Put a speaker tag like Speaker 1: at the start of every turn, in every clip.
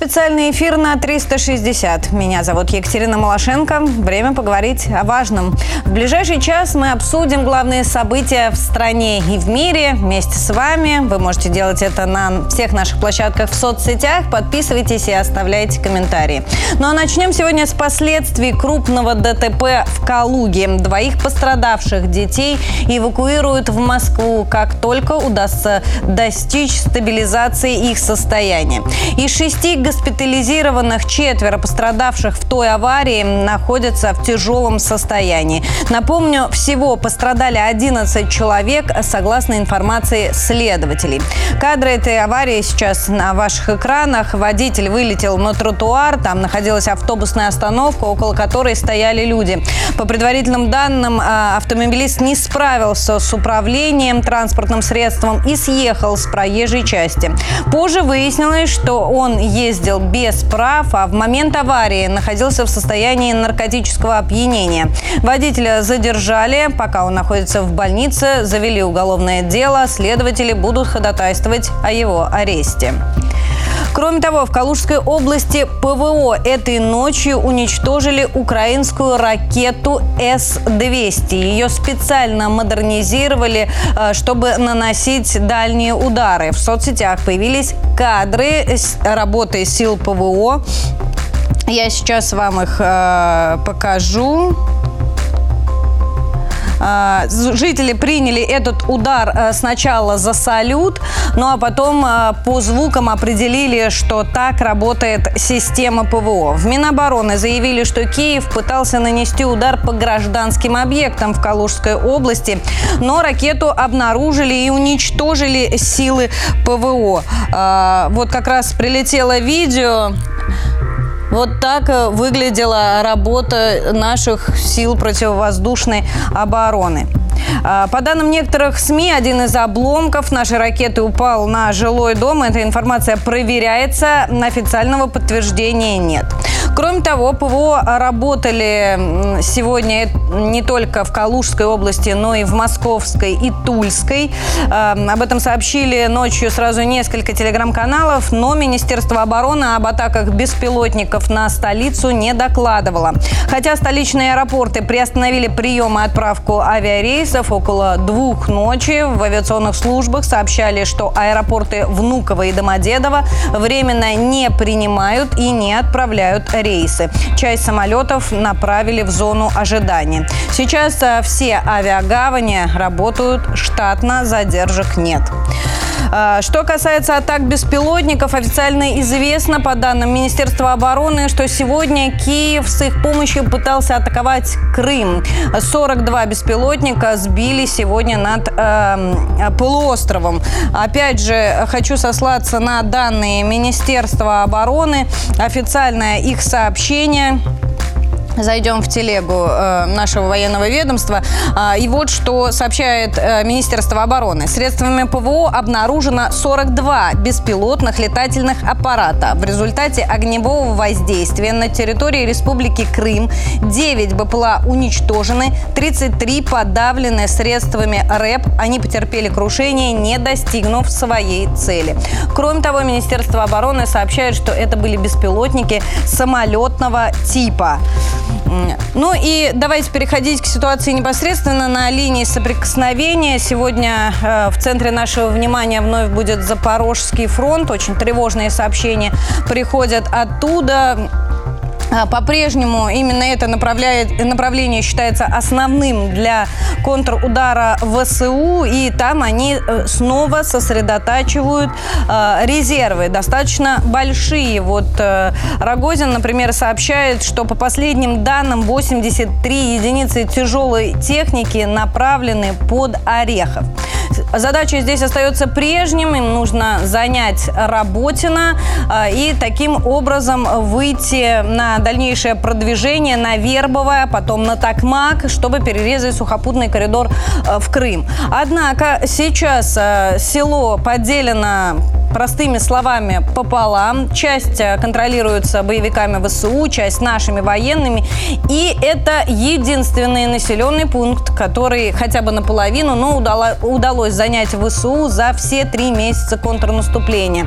Speaker 1: специальный эфир на 360. Меня зовут Екатерина Малашенко. Время поговорить о важном. В ближайший час мы обсудим главные события в стране и в мире вместе с вами. Вы можете делать это на всех наших площадках в соцсетях. Подписывайтесь и оставляйте комментарии. Ну а начнем сегодня с последствий крупного ДТП в Калуге. Двоих пострадавших детей эвакуируют в Москву, как только удастся достичь стабилизации их состояния. Из шести госпитализированных четверо пострадавших в той аварии находятся в тяжелом состоянии. Напомню, всего пострадали 11 человек, согласно информации следователей. Кадры этой аварии сейчас на ваших экранах. Водитель вылетел на тротуар, там находилась автобусная остановка, около которой стояли люди. По предварительным данным, а, автомобилист не справился с управлением транспортным средством и съехал с проезжей части. Позже выяснилось, что он он ездил без прав, а в момент аварии находился в состоянии наркотического опьянения. Водителя задержали, пока он находится в больнице, завели уголовное дело, следователи будут ходатайствовать о его аресте. Кроме того, в Калужской области ПВО этой ночью уничтожили украинскую ракету С-200. Ее специально модернизировали, э, чтобы наносить дальние удары. В соцсетях появились кадры работы сил ПВО. Я сейчас вам их э, покажу. А, жители приняли этот удар э, сначала за салют, ну а потом э, по звукам определили, что так работает система ПВО. В Минобороны заявили, что Киев пытался нанести удар по гражданским объектам в Калужской области, но ракету обнаружили и уничтожили силы ПВО. А, вот как раз прилетело видео. Вот так э, выглядела работа наших сил противовоздушной обороны. А, по данным некоторых СМИ, один из обломков нашей ракеты упал на жилой дом. Эта информация проверяется, официального подтверждения нет. Кроме того, ПВО работали сегодня не только в Калужской области, но и в Московской и Тульской. А, об этом сообщили ночью сразу несколько телеграм-каналов, но Министерство обороны об атаках беспилотников на столицу не докладывало. Хотя столичные аэропорты приостановили прием и отправку авиарейсов, рейсов около двух ночи. В авиационных службах сообщали, что аэропорты Внуково и Домодедово временно не принимают и не отправляют рейсы. Часть самолетов направили в зону ожидания. Сейчас э, все авиагавани работают штатно, задержек нет. А, что касается атак беспилотников, официально известно по данным Министерства обороны, что сегодня Киев с их помощью пытался атаковать Крым. 42 беспилотника сбили сегодня над э, полуостровом. Опять же, хочу сослаться на данные Министерства обороны. Официальное их сообщение сообщение зайдем в телегу э, нашего военного ведомства. Э, и вот что сообщает э, Министерство обороны. Средствами ПВО обнаружено 42 беспилотных летательных аппарата. В результате огневого воздействия на территории Республики Крым 9 БПЛА уничтожены, 33 подавлены средствами РЭП. Они потерпели крушение, не достигнув своей цели. Кроме того, Министерство обороны сообщает, что это были беспилотники самолетного типа. Ну и давайте переходить к ситуации непосредственно на линии соприкосновения. Сегодня э, в центре нашего внимания вновь будет Запорожский фронт. Очень тревожные сообщения приходят оттуда. А, по-прежнему именно это направление считается основным для контрудара ВСУ, и там они э, снова сосредотачивают э, резервы, достаточно большие. Вот э, Рогозин, например, сообщает, что по последним данным 83 единицы тяжелой техники направлены под Орехов. Задача здесь остается прежним. Им нужно занять Работина и таким образом выйти на дальнейшее продвижение на Вербовое, потом на Токмак, чтобы перерезать сухопутный коридор э, в Крым. Однако сейчас э, село поделено простыми словами, пополам. Часть э, контролируется боевиками ВСУ, часть нашими военными. И это единственный населенный пункт, который хотя бы наполовину, но удалось занять ВСУ за все три месяца контрнаступления.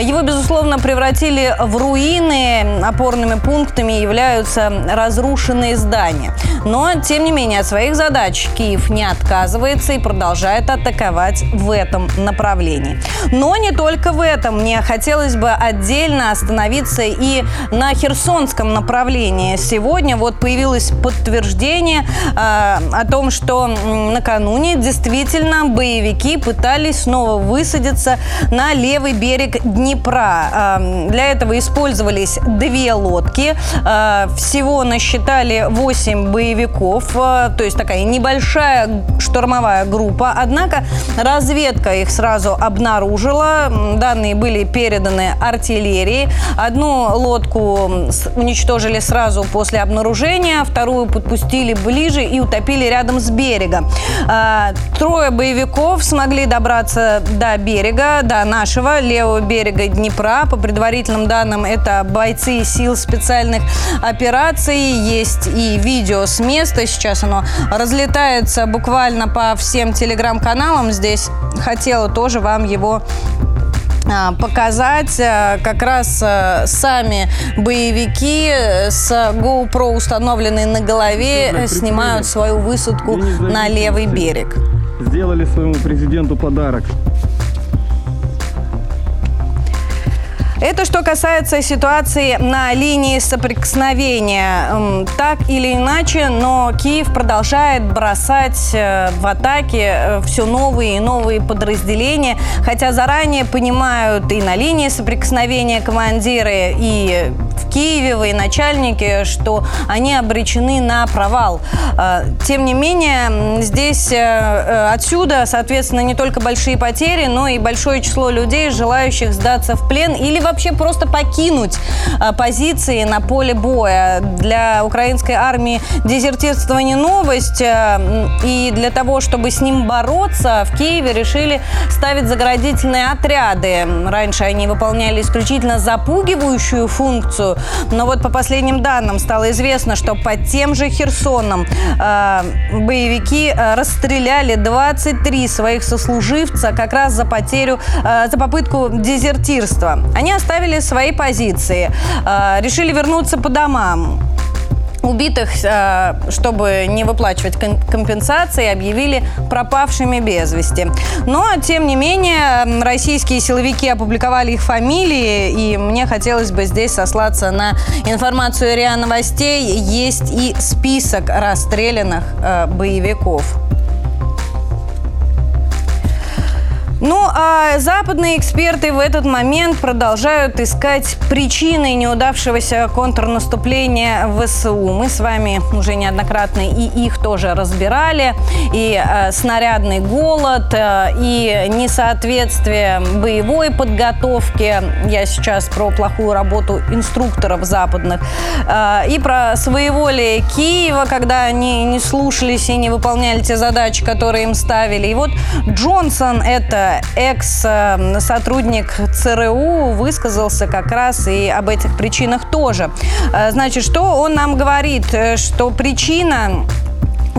Speaker 1: Его, безусловно, превратили в руины. Опорными пунктами являются разрушенные здания. Но, тем не менее, от своих задач Киев не отказывается и продолжает атаковать в этом направлении. Но не только в этом. Мне хотелось бы отдельно остановиться и на Херсонском направлении. Сегодня вот появилось подтверждение э, о том, что накануне действительно боевики пытались снова высадиться на левый берег Днепра. Э, для этого использовались две лодки. Э, всего насчитали 8 боевиков, э, то есть такая небольшая штурмовая группа. Однако разведка их сразу обнаружила. Данные были переданы артиллерии. Одну лодку уничтожили сразу после обнаружения, вторую подпустили ближе и утопили рядом с берегом. А, трое боевиков смогли добраться до берега, до нашего левого берега Днепра. По предварительным данным, это бойцы сил специальных операций. Есть и видео с места. Сейчас оно разлетается буквально по всем телеграм-каналам. Здесь хотела тоже вам его показать э, как раз э, сами боевики с GoPro установленной на голове снимают свою высадку на левый берег.
Speaker 2: Сделали своему президенту подарок.
Speaker 1: Это что касается ситуации на линии соприкосновения. Так или иначе, но Киев продолжает бросать э, в атаки э, все новые и новые подразделения, хотя заранее понимают и на линии соприкосновения командиры, и в Киеве военачальники, что они обречены на провал. Э, тем не менее, здесь отсюда, соответственно, не только большие потери, но и большое число людей, желающих сдаться в плен или вообще просто покинуть а, позиции на поле боя. Для украинской армии дезертирство не новость. А, и для того, чтобы с ним бороться, в Киеве решили ставить заградительные отряды. Раньше они выполняли исключительно запугивающую функцию. Но вот по последним данным стало известно, что под тем же Херсоном э, боевики расстреляли 23 своих сослуживца как раз за потерю, э, за попытку дезертирства. Они оставили свои позиции, э, решили вернуться по домам убитых, э, чтобы не выплачивать компенсации, объявили пропавшими без вести. Но, тем не менее, российские силовики опубликовали их фамилии, и мне хотелось бы здесь сослаться на информацию РИА Новостей. Есть и список расстрелянных э, боевиков. Ну, а западные эксперты в этот момент продолжают искать причины неудавшегося контрнаступления ВСУ. Мы с вами уже неоднократно и их тоже разбирали. И э, снарядный голод, э, и несоответствие боевой подготовки. Я сейчас про плохую работу инструкторов западных. Э, и про своеволие Киева, когда они не слушались и не выполняли те задачи, которые им ставили. И вот Джонсон – это экс-сотрудник ЦРУ высказался как раз и об этих причинах тоже. Э, значит, что он нам говорит? Э, что причина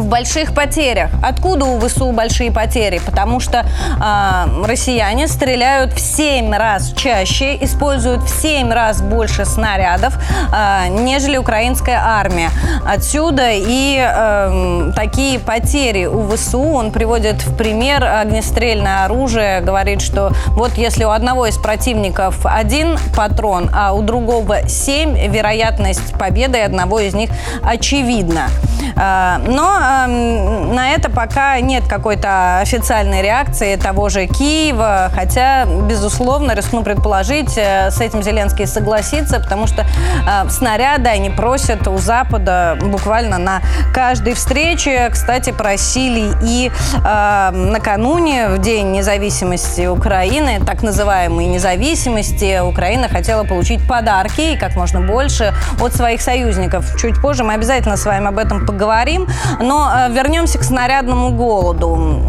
Speaker 1: в больших потерях. Откуда у ВСУ большие потери? Потому что э, россияне стреляют в 7 раз чаще, используют в 7 раз больше снарядов, э, нежели украинская армия. Отсюда и э, такие потери у ВСУ. Он приводит в пример огнестрельное оружие, говорит, что вот если у одного из противников один патрон, а у другого 7, вероятность победы одного из них очевидна. Э, но Эм, на это пока нет какой-то официальной реакции того же Киева, хотя, безусловно, рискну предположить, э, с этим Зеленский согласится, потому что э, снаряды они просят у Запада буквально на каждой встрече. Кстати, просили и э, накануне, в День независимости Украины, так называемой независимости, Украина хотела получить подарки и как можно больше от своих союзников. Чуть позже мы обязательно с вами об этом поговорим. Но Но вернемся к снарядному голоду.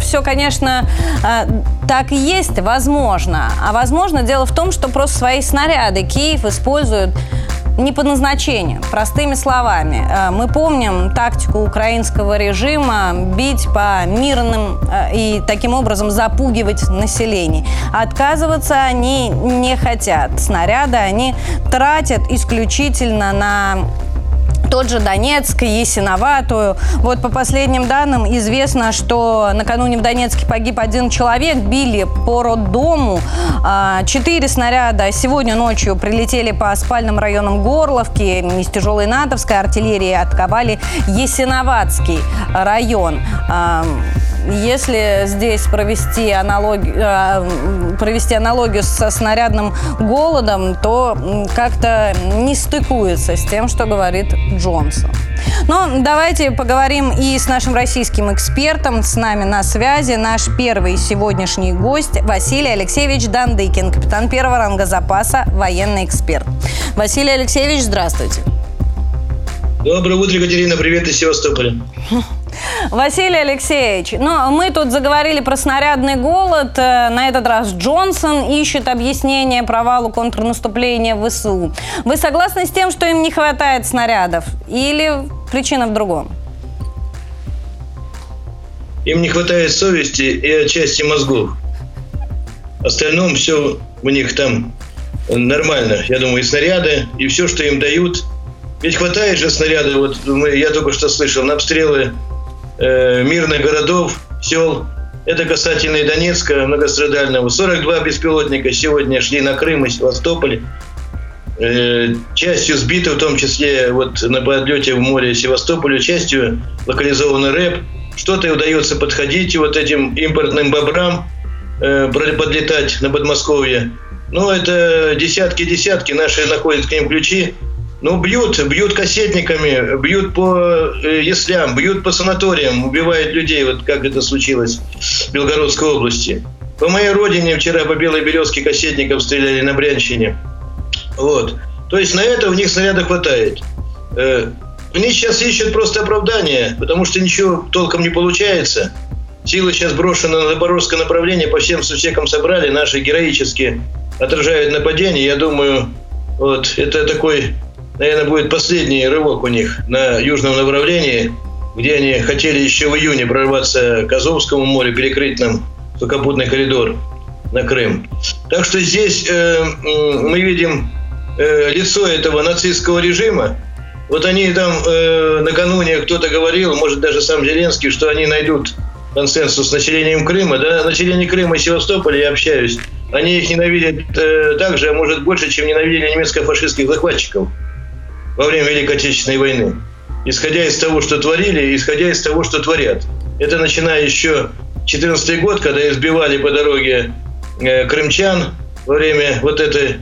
Speaker 1: Все, конечно, так и есть, возможно. А возможно, дело в том, что просто свои снаряды Киев использует не по назначению. Простыми словами, э, мы помним тактику украинского режима бить по мирным э, и таким образом запугивать население. Отказываться они не хотят. Снаряды они тратят исключительно на тот же Донецк, Есиноватую. Вот по последним данным известно, что накануне в Донецке погиб один человек, били по роддому. А, четыре снаряда сегодня ночью прилетели по спальным районам Горловки. Из тяжелой натовской артиллерии атаковали Есиноватский район. Если здесь провести аналогию, э, провести аналогию со снарядным голодом, то как-то не стыкуется с тем, что говорит Джонсон. Но давайте поговорим и с нашим российским экспертом. С нами на связи наш первый сегодняшний гость Василий Алексеевич Дандыкин, капитан первого ранга запаса, военный эксперт. Василий Алексеевич, здравствуйте.
Speaker 3: Доброе утро, Екатерина. Привет из Севастополя.
Speaker 1: Василий Алексеевич, ну, мы тут заговорили про снарядный голод. Э, на этот раз Джонсон ищет объяснение провалу контрнаступления в ВСУ. Вы согласны с тем, что им не хватает снарядов? Или причина в другом?
Speaker 3: Им не хватает совести и отчасти мозгов. Остальном все у них там нормально. Я думаю, и снаряды, и все, что им дают. Ведь хватает же снаряды. Вот мы, я только что слышал, на обстрелы э, мирных городов, сел. Это касательно и Донецка многострадального. 42 беспилотника сегодня шли на Крым и Севастополь. Э, частью сбиты, в том числе вот на подлете в море Севастополя, частью локализованный рэп. Что-то удается подходить вот этим импортным бобрам, э, подлетать на Подмосковье. Ну, это десятки-десятки. Наши находят к ним ключи. Ну, бьют, бьют кассетниками, бьют по э, яслям, бьют по санаториям, убивают людей, вот как это случилось в Белгородской области. По моей родине вчера по Белой Березке кассетников стреляли на Брянщине. Вот. То есть на это у них снаряда хватает. Э, они сейчас ищут просто оправдание, потому что ничего толком не получается. Силы сейчас брошены на Запорожское направление, по всем сусекам собрали, наши героически отражают нападение. Я думаю, вот это такой наверное, будет последний рывок у них на южном направлении, где они хотели еще в июне прорваться к Азовскому морю, перекрыть нам сухопутный коридор на Крым. Так что здесь э, мы видим э, лицо этого нацистского режима. Вот они там э, накануне кто-то говорил, может даже сам Зеленский, что они найдут консенсус с населением Крыма. Да, население Крыма и Севастополя я общаюсь. Они их ненавидят э, так же, а может больше, чем ненавидели немецко-фашистских захватчиков во время Великой Отечественной войны. Исходя из того, что творили, исходя из того, что творят. Это начиная еще 14 год, когда избивали по дороге э, крымчан во время вот этой,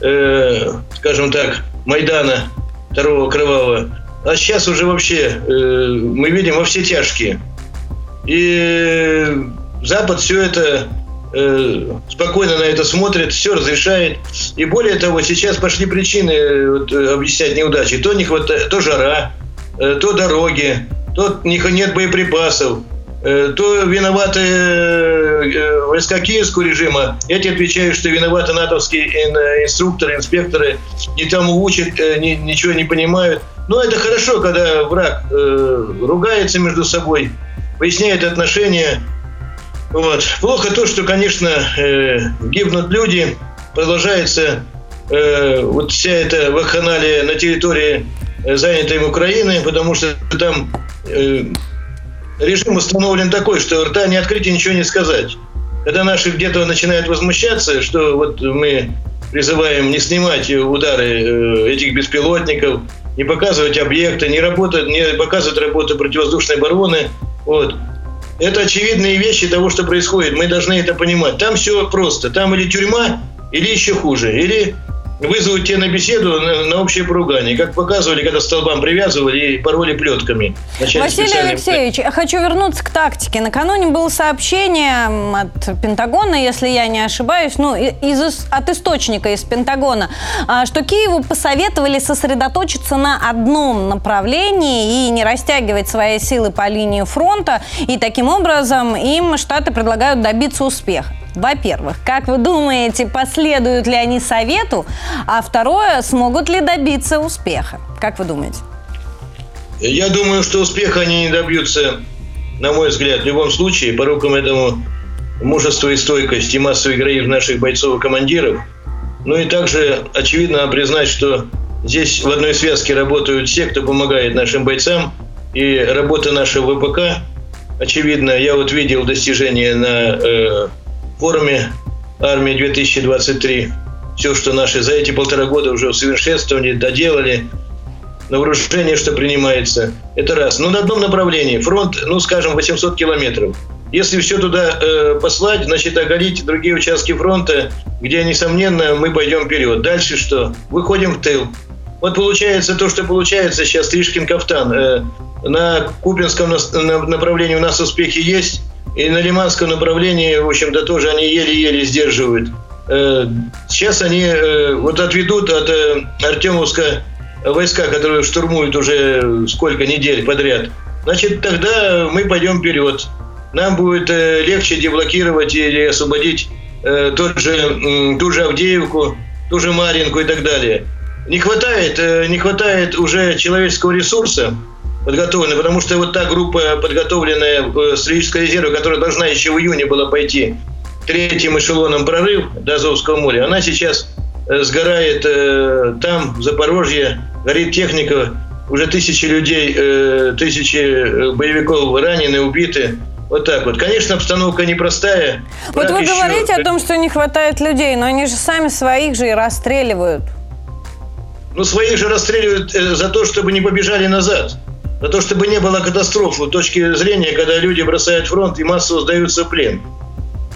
Speaker 3: э, скажем так, Майдана второго кровавого. А сейчас уже вообще э, мы видим во все тяжкие. И Запад все это Э, спокойно на это смотрит, все разрешает. И более того, сейчас пошли причины э, вот, э, объяснять неудачи. То не хватает, то жара, то дороги, то нет боеприпасов, то виноваты войска киевского режима. Эти отвечают, что виноваты натовские инструкторы, инспекторы, не тому учат, ничего не понимают. Но это хорошо, когда враг ругается между собой, выясняет отношения, вот. Плохо то, что, конечно, э, гибнут люди, продолжается э, вот вся эта вакханалия на территории э, занятой им Украины, потому что там э, режим установлен такой, что рта не открыть и ничего не сказать. Когда наши где-то начинают возмущаться, что вот мы призываем не снимать удары э, этих беспилотников, не показывать объекты, не, работать, не показывать работу противовоздушной обороны, вот, это очевидные вещи того, что происходит. Мы должны это понимать. Там все просто. Там или тюрьма, или еще хуже. Или вызовут тебя на беседу на, на общее поругание. Как показывали, когда столбам привязывали и пороли плетками.
Speaker 1: Василий специальные... Алексеевич, я хочу вернуться к тактике. Накануне было сообщение от Пентагона, если я не ошибаюсь, ну, из, от источника из Пентагона, а, что Киеву посоветовали сосредоточиться на одном направлении и не растягивать свои силы по линии фронта. И таким образом им Штаты предлагают добиться успеха. Во-первых, как вы думаете, последуют ли они совету? А второе, смогут ли добиться успеха? Как вы думаете?
Speaker 3: Я думаю, что успеха они не добьются, на мой взгляд, в любом случае, по рукам этому мужество и стойкость и массовый героизм наших бойцов и командиров. Ну и также, очевидно, признать, что здесь в одной связке работают все, кто помогает нашим бойцам, и работа нашего ВПК, очевидно, я вот видел достижения на э, форуме «Армия 2023». Все, что наши за эти полтора года уже усовершенствовали, доделали, на вооружение, что принимается. Это раз. Но на одном направлении. Фронт, ну, скажем, 800 километров. Если все туда э, послать, значит, оголить другие участки фронта, где, несомненно, мы пойдем вперед. Дальше что? Выходим в тыл. Вот получается то, что получается сейчас Тришкин-Кафтан. Э, на Купинском направлении у нас успехи есть. И на Лиманском направлении, в общем-то, тоже они еле-еле сдерживают. Э, сейчас они э, вот отведут от э, Артемовска войска, которые штурмуют уже сколько недель подряд. Значит, тогда мы пойдем вперед. Нам будет легче деблокировать или освободить тот же, ту же Авдеевку, ту же Маринку и так далее. Не хватает, не хватает уже человеческого ресурса, подготовлены, потому что вот та группа, подготовленная в стратегической резерве, которая должна еще в июне была пойти третьим эшелоном прорыв до Азовского моря, она сейчас э, сгорает э, там, в Запорожье, горит техника, уже тысячи людей, э, тысячи э, боевиков ранены, убиты. Вот так вот. Конечно, обстановка непростая.
Speaker 1: Вот вы еще... говорите о том, что не хватает людей, но они же сами своих же и расстреливают.
Speaker 3: Ну, своих же расстреливают э, за то, чтобы не побежали назад на то, чтобы не было катастрофы с точки зрения, когда люди бросают фронт и массово сдаются в плен.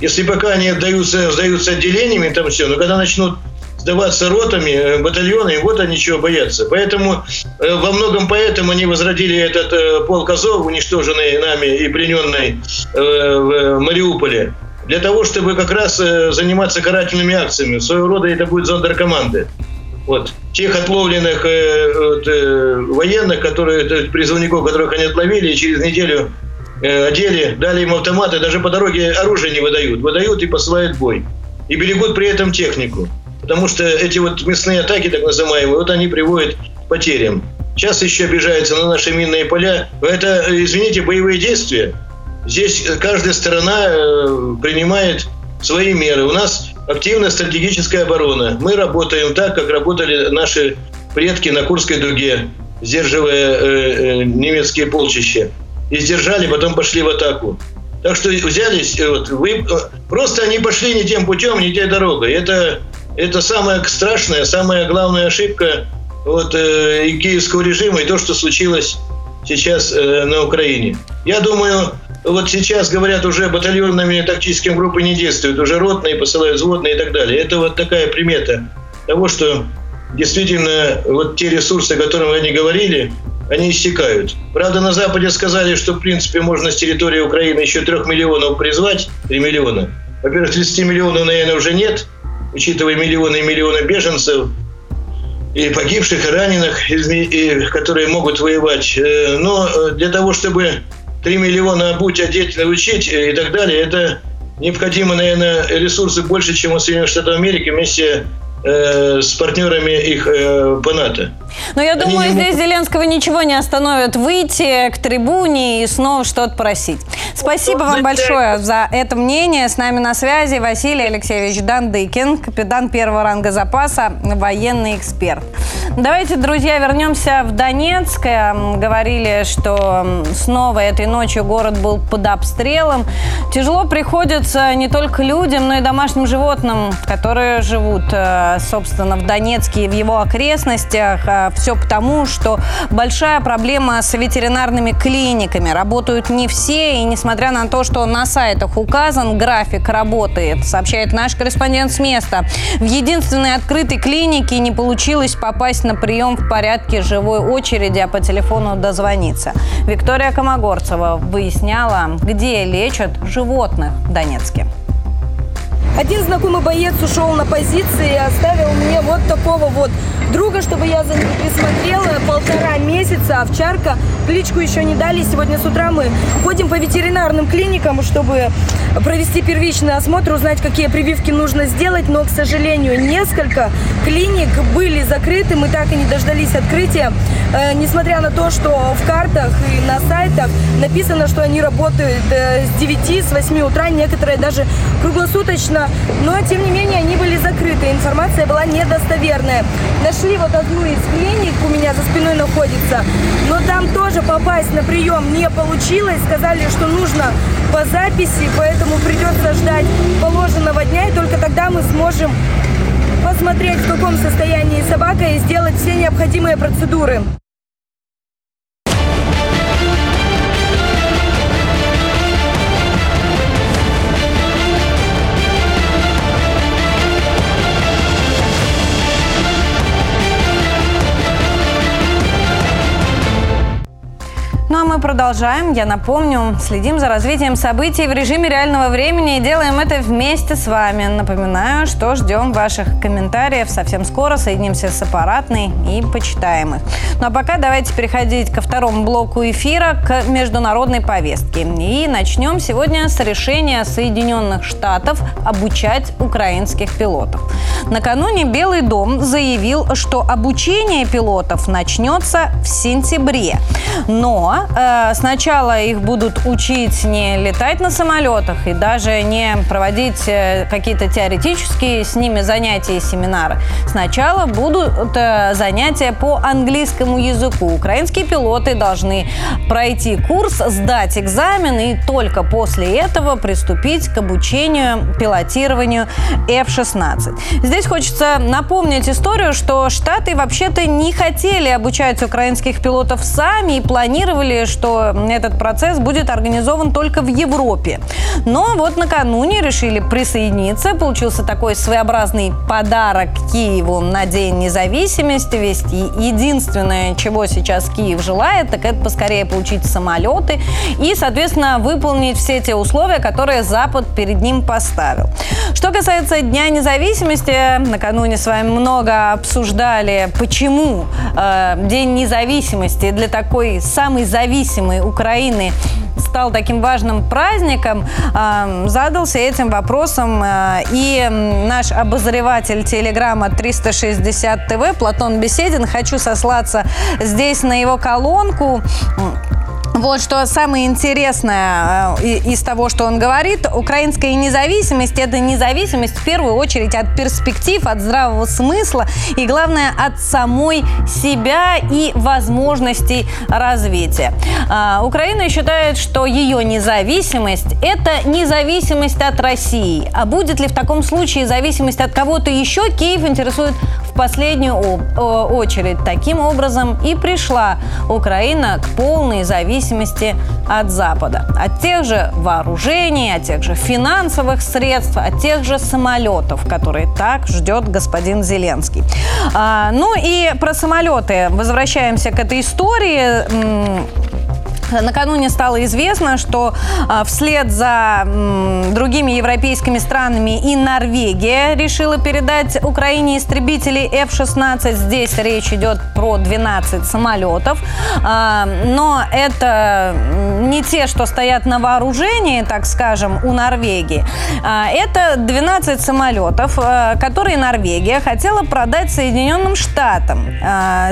Speaker 3: Если пока они отдаются, сдаются отделениями, там все, но когда начнут сдаваться ротами, э, батальоны, вот они чего боятся. Поэтому э, во многом поэтому они возродили этот э, полк Азов, уничтоженный нами и плененный в Мариуполе, для того, чтобы как раз заниматься карательными акциями. Своего рода это будет зондеркоманды. Вот. Тех отловленных э, э, военных, которые, то призывников, которых они отловили, через неделю э, одели, дали им автоматы, даже по дороге оружие не выдают. Выдают и посылают бой. И берегут при этом технику. Потому что эти вот мясные атаки, так называемые, вот они приводят к потерям. Сейчас еще обижаются на наши минные поля. Это, извините, боевые действия. Здесь каждая сторона принимает свои меры. У нас активная стратегическая оборона. Мы работаем так, как работали наши предки на Курской дуге, сдерживая э, э, немецкие полчища. И сдержали, потом пошли в атаку. Так что взялись, э, вот, вы, э, просто они пошли не тем путем, не той дорогой. Это, это самая страшная, самая главная ошибка вот, э, и киевского режима, и то, что случилось сейчас э, на Украине. Я думаю, вот сейчас говорят уже батальонными тактическими группами не действуют, уже ротные посылают взводные и так далее. Это вот такая примета того, что действительно вот те ресурсы, о которых они говорили, они иссякают. Правда, на Западе сказали, что в принципе можно с территории Украины еще трех миллионов призвать, 3 миллиона. Во-первых, 30 миллионов, наверное, уже нет, учитывая миллионы и миллионы беженцев, и погибших, и раненых, и, которые могут воевать. Э, но э, для того, чтобы 3 миллиона обуть, одеть, научить и так далее, это необходимо, наверное, ресурсы больше, чем у Соединенных Штатов Америки вместе э, с партнерами их э, по НАТО.
Speaker 1: Но я думаю, не здесь Зеленского ничего не остановит выйти к трибуне и снова что-то просить. Спасибо вам большое за это мнение. С нами на связи Василий Алексеевич Дандыкин, капитан первого ранга запаса, военный эксперт. Давайте, друзья, вернемся в Донецк. Говорили, что снова этой ночью город был под обстрелом. Тяжело приходится не только людям, но и домашним животным, которые живут, э, собственно, в Донецке и в его окрестностях. Все потому, что большая проблема с ветеринарными клиниками. Работают не все, и несмотря на то, что на сайтах указан график работы, сообщает наш корреспондент с места, в единственной открытой клинике не получилось попасть на прием в порядке живой очереди, а по телефону дозвониться. Виктория Комогорцева выясняла, где лечат животных в Донецке.
Speaker 4: Один знакомый боец ушел на позиции и оставил мне вот такого вот друга, чтобы я за ним присмотрела. Полтора месяца овчарка. Кличку еще не дали. Сегодня с утра мы ходим по ветеринарным клиникам, чтобы провести первичный осмотр, узнать, какие прививки нужно сделать. Но, к сожалению, несколько клиник были закрыты. Мы так и не дождались открытия. Э, несмотря на то, что в картах и на сайтах написано, что они работают э, с 9, с 8 утра, некоторые даже круглосуточно. Но, тем не менее, они были закрыты. Информация была недостоверная. Нашли вот одну из клиник, у меня за спиной находится, но там тоже попасть на прием не получилось. Сказали, что нужно по записи, поэтому придется ждать положенного дня, и только тогда мы сможем посмотреть, в каком состоянии собака и сделать все необходимые процедуры.
Speaker 1: Мы продолжаем. Я напомню, следим за развитием событий в режиме реального времени и делаем это вместе с вами. Напоминаю, что ждем ваших комментариев. Совсем скоро соединимся с аппаратной и почитаем их. Ну а пока давайте переходить ко второму блоку эфира, к международной повестке. И начнем сегодня с решения Соединенных Штатов обучать украинских пилотов. Накануне Белый дом заявил, что обучение пилотов начнется в сентябре. Но э, сначала их будут учить не летать на самолетах и даже не проводить э, какие-то теоретические с ними занятия и семинары. Сначала будут э, занятия по английскому языку. Украинские пилоты должны пройти курс, сдать экзамен и только после этого приступить к обучению пилотированию F-16. Здесь хочется напомнить историю, что Штаты вообще-то не хотели обучать украинских пилотов сами и планировали что этот процесс будет организован только в Европе. Но вот накануне решили присоединиться. Получился такой своеобразный подарок Киеву на День независимости. Ведь единственное, чего сейчас Киев желает, так это поскорее получить самолеты и, соответственно, выполнить все те условия, которые Запад перед ним поставил. Что касается Дня независимости, накануне с вами много обсуждали, почему э, День независимости для такой самой зависимой независимой Украины стал таким важным праздником, задался этим вопросом э, и наш обозреватель телеграмма 360 ТВ Платон Беседин. Хочу сослаться здесь на его колонку вот что самое интересное э, из того, что он говорит, украинская независимость – это независимость в первую очередь от перспектив, от здравого смысла и, главное, от самой себя и возможностей развития. А, Украина считает, что ее независимость – это независимость от России. А будет ли в таком случае зависимость от кого-то еще, Киев интересует в последнюю очередь. Таким образом и пришла Украина к полной зависимости от Запада. От тех же вооружений, от тех же финансовых средств, от тех же самолетов, которые так ждет господин Зеленский. А, ну и про самолеты. Возвращаемся к этой истории. Накануне стало известно, что а, вслед за другими европейскими странами и Норвегия решила передать Украине истребители F-16. Здесь речь идет про 12 самолетов. А, но это не те, что стоят на вооружении, так скажем, у Норвегии. А, это 12 самолетов, которые Норвегия хотела продать Соединенным Штатам.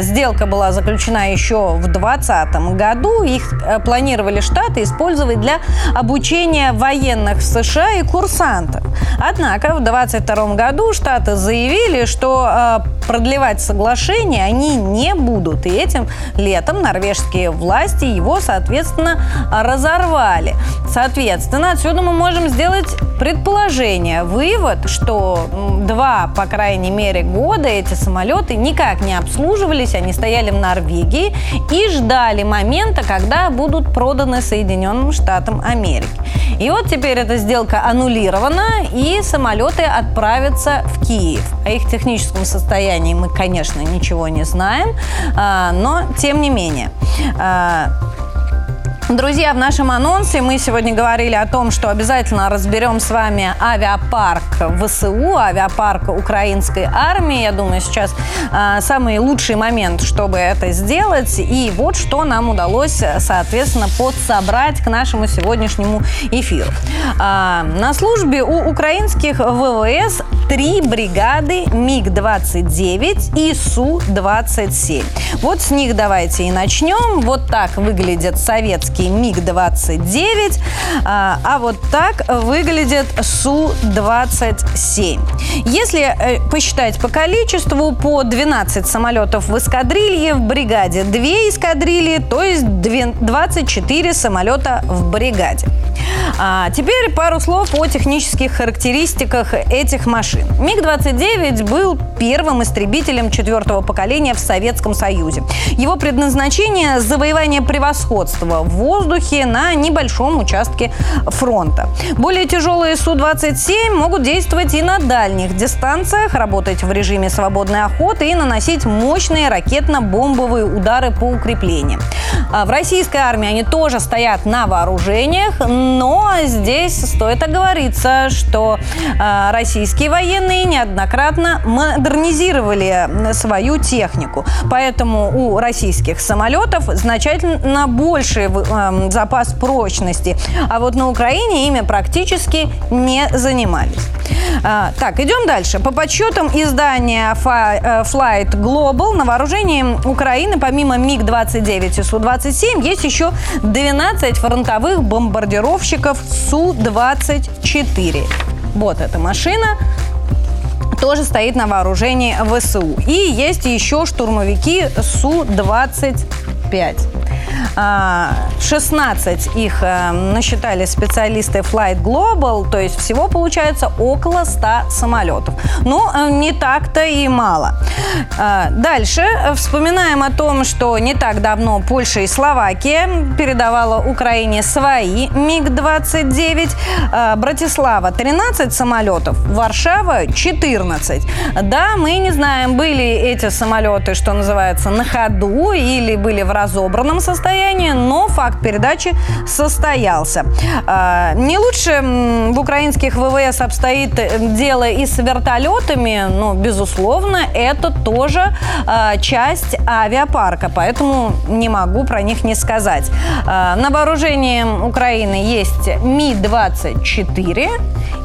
Speaker 1: Сделка была заключена еще в 2020 году. Их планировали Штаты использовать для обучения военных в США и курсантов. Однако в 2022 году Штаты заявили, что э, продлевать соглашение они не будут. И этим летом норвежские власти его, соответственно, разорвали. Соответственно, отсюда мы можем сделать предположение, вывод, что два, по крайней мере, года эти самолеты никак не обслуживались, они стояли в Норвегии и ждали момента, когда будут проданы Соединенным Штатам Америки. И вот теперь эта сделка аннулирована, и самолеты отправятся в Киев. О их техническом состоянии мы, конечно, ничего не знаем, а, но тем не менее. Друзья, в нашем анонсе мы сегодня говорили о том, что обязательно разберем с вами авиапарк ВСУ, авиапарк украинской армии. Я думаю, сейчас э, самый лучший момент, чтобы это сделать. И вот что нам удалось, соответственно, подсобрать к нашему сегодняшнему эфиру. Э, на службе у украинских ВВС три бригады МиГ-29 и Су-27. Вот с них давайте и начнем. Вот так выглядят советские американский МиГ-29, а, а вот так выглядит Су-27. Если э, посчитать по количеству, по 12 самолетов в эскадрилье, в бригаде 2 эскадрильи, то есть 24 самолета в бригаде. А теперь пару слов о технических характеристиках этих машин. МиГ-29 был первым истребителем четвертого поколения в Советском Союзе. Его предназначение – завоевание превосходства в воздухе на небольшом участке фронта. Более тяжелые Су-27 могут действовать и на дальних дистанциях, работать в режиме свободной охоты и наносить мощные ракетно-бомбовые удары по укреплениям. А в российской армии они тоже стоят на вооружениях, но здесь стоит оговориться, что э, российские военные неоднократно модернизировали свою технику. Поэтому у российских самолетов значительно больший э, запас прочности. А вот на Украине ими практически не занимались. А, так, идем дальше. По подсчетам издания э, Flight Global на вооружении Украины помимо МиГ-29 и Су-27 есть еще 12 фронтовых бомбардировщиков Су-24. Вот эта машина тоже стоит на вооружении ВСУ. И есть еще штурмовики Су-25. 16 а, их э, насчитали специалисты Flight Global, то есть всего получается около 100 самолетов. Ну, э, не так-то и мало. А, дальше вспоминаем о том, что не так давно Польша и Словакия передавала Украине свои МиГ-29. А, Братислава 13 самолетов, Варшава 14. Да, мы не знаем, были эти самолеты, что называется, на ходу или были в разобранном состоянии, состоянии, но факт передачи состоялся. А, не лучше в украинских ВВС обстоит э, дело и с вертолетами, но, безусловно, это тоже а, часть авиапарка, поэтому не могу про них не сказать. А, на вооружении Украины есть Ми-24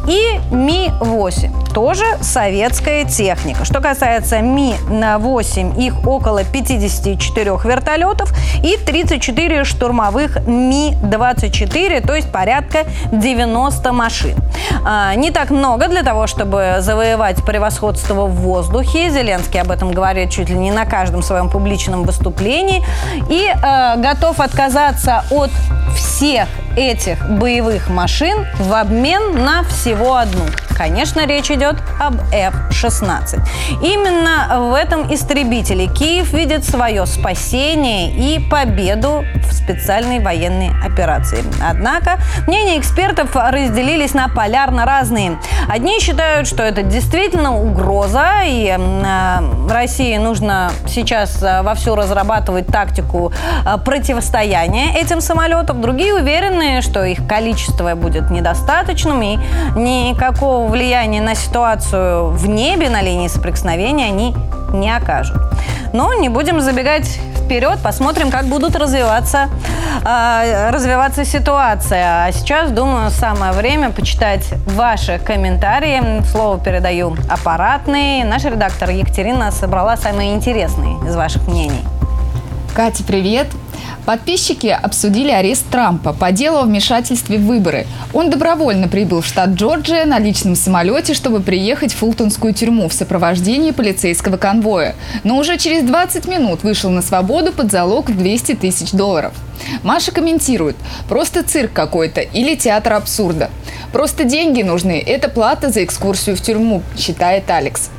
Speaker 1: и Ми-8. Тоже советская техника. Что касается Ми-8, их около 54 вертолетов и 34 штурмовых Ми-24, то есть порядка 90 машин. А, не так много для того, чтобы завоевать превосходство в воздухе. Зеленский об этом говорит чуть ли не на каждом своем публичном выступлении. И э, готов отказаться от всех этих боевых машин в обмен на всего одну. Конечно, речь идет об F-16. Именно в этом истребителе Киев видит свое спасение и победу в специальной военной операции. Однако мнения экспертов разделились на полярно разные. Одни считают, что это действительно угроза, и э, России нужно сейчас э, вовсю разрабатывать тактику э, противостояния этим самолетам. Другие уверены, что их количество будет недостаточным и никакого влияния на ситуацию в небе на линии соприкосновения они не окажут. Но не будем забегать вперед, посмотрим, как будут развиваться, э, развиваться ситуация. А сейчас, думаю, самое время почитать ваши комментарии. Слово передаю аппаратный. Наш редактор Екатерина собрала самые интересные из ваших мнений.
Speaker 5: Катя, привет! Подписчики обсудили арест Трампа по делу о вмешательстве в выборы. Он добровольно прибыл в штат Джорджия на личном самолете, чтобы приехать в Фултонскую тюрьму в сопровождении полицейского конвоя. Но уже через 20 минут вышел на свободу под залог в 200 тысяч долларов. Маша комментирует, просто цирк какой-то или театр абсурда. Просто деньги нужны, это плата за экскурсию в тюрьму, считает Алекс.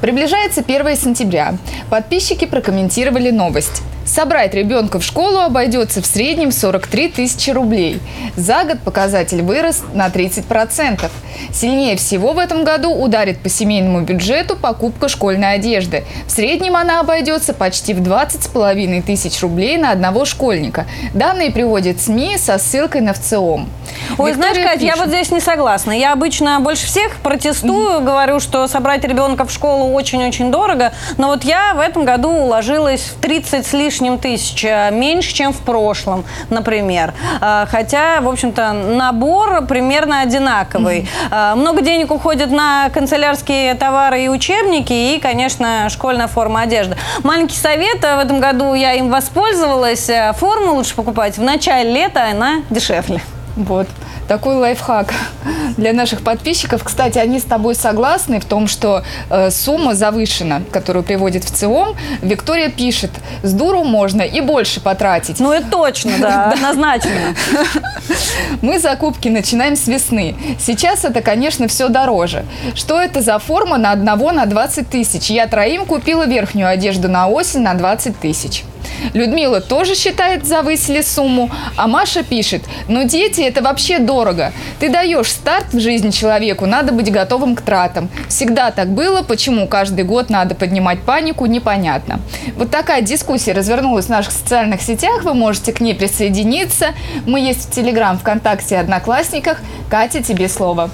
Speaker 5: Приближается 1 сентября. Подписчики прокомментировали новость. Собрать ребенка в школу обойдется в среднем 43 тысячи рублей. За год показатель вырос на 30%. Сильнее всего в этом году ударит по семейному бюджету покупка школьной одежды. В среднем она обойдется почти в 20,5 тысяч рублей на одного школьника. Данные приводят СМИ со ссылкой на ВЦИОМ.
Speaker 1: Ой, Виктория знаешь, Кать, пишет. я вот здесь не согласна. Я обычно больше всех протестую, mm-hmm. говорю, что собрать ребенка в школу очень-очень дорого. Но вот я в этом году уложилась в 30 с лишним тысяч, э, меньше, чем в прошлом, например. А, хотя, в общем-то, набор примерно одинаковый. Mm-hmm. Много денег уходит на канцелярские товары и учебники, и, конечно, школьная форма одежды. Маленький совет, в этом году я им воспользовалась. Форму лучше покупать в начале лета, она дешевле.
Speaker 5: Вот. Такой лайфхак для наших подписчиков. Кстати, они с тобой согласны в том, что э, сумма завышена, которую приводит в ЦИОМ. Виктория пишет, с дуру можно и больше потратить.
Speaker 1: Ну, это точно, да, однозначно.
Speaker 5: Мы закупки начинаем с весны. Сейчас это, конечно, все дороже. Что это за форма на одного на 20 тысяч? Я троим купила верхнюю одежду на осень на 20 тысяч. Людмила тоже считает, завысили сумму, а Маша пишет, ну дети это вообще дорого. Ты даешь старт в жизни человеку, надо быть готовым к тратам. Всегда так было, почему каждый год надо поднимать панику, непонятно. Вот такая дискуссия развернулась в наших социальных сетях, вы можете к ней присоединиться. Мы есть в Телеграм, ВКонтакте, Одноклассниках. Катя, тебе слово.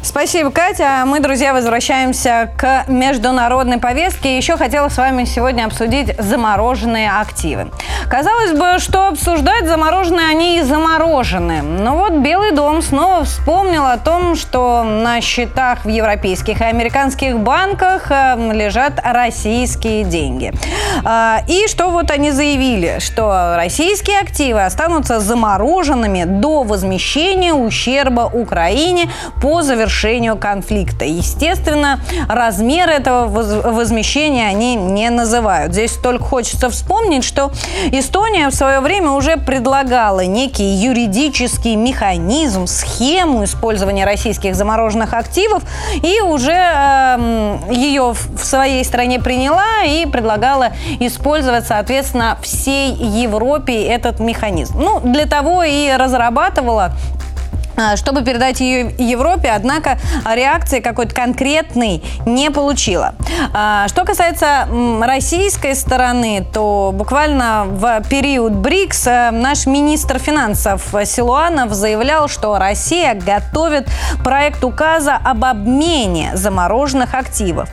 Speaker 1: Спасибо, Катя. Мы, друзья, возвращаемся к международной повестке. Еще хотела с вами сегодня обсудить замороженные активы. Казалось бы, что обсуждать замороженные они и заморожены. Но вот Белый дом снова вспомнил о том, что на счетах в европейских и американских банках э, лежат российские деньги. А, и что вот они заявили, что российские активы останутся замороженными до возмещения ущерба Украине по завершению завершению конфликта. Естественно, размер этого возмещения они не называют. Здесь только хочется вспомнить, что Эстония в свое время уже предлагала некий юридический механизм, схему использования российских замороженных активов и уже э, ее в своей стране приняла и предлагала использовать, соответственно, всей Европе этот механизм. Ну, для того и разрабатывала чтобы передать ее Европе, однако реакции какой-то конкретной не получила. А, что касается российской стороны, то буквально в период БРИКС э, наш министр финансов Силуанов заявлял, что Россия готовит проект указа об обмене замороженных активов.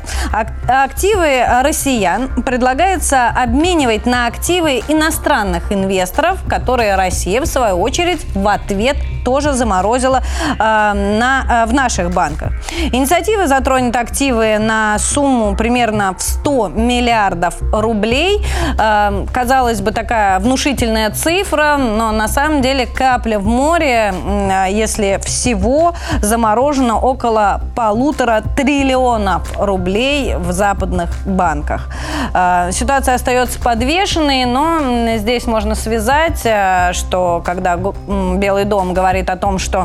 Speaker 1: Активы россиян предлагается обменивать на активы иностранных инвесторов, которые Россия, в свою очередь, в ответ тоже заморозила э, на, э, в наших банках. Инициатива затронет активы на сумму примерно в 100 миллиардов рублей. Э, казалось бы, такая внушительная цифра, но на самом деле капля в море, э, если всего заморожено около полутора триллионов рублей в западных банках. Э, ситуация остается подвешенной, но здесь можно связать, э, что когда Белый дом говорит о том, что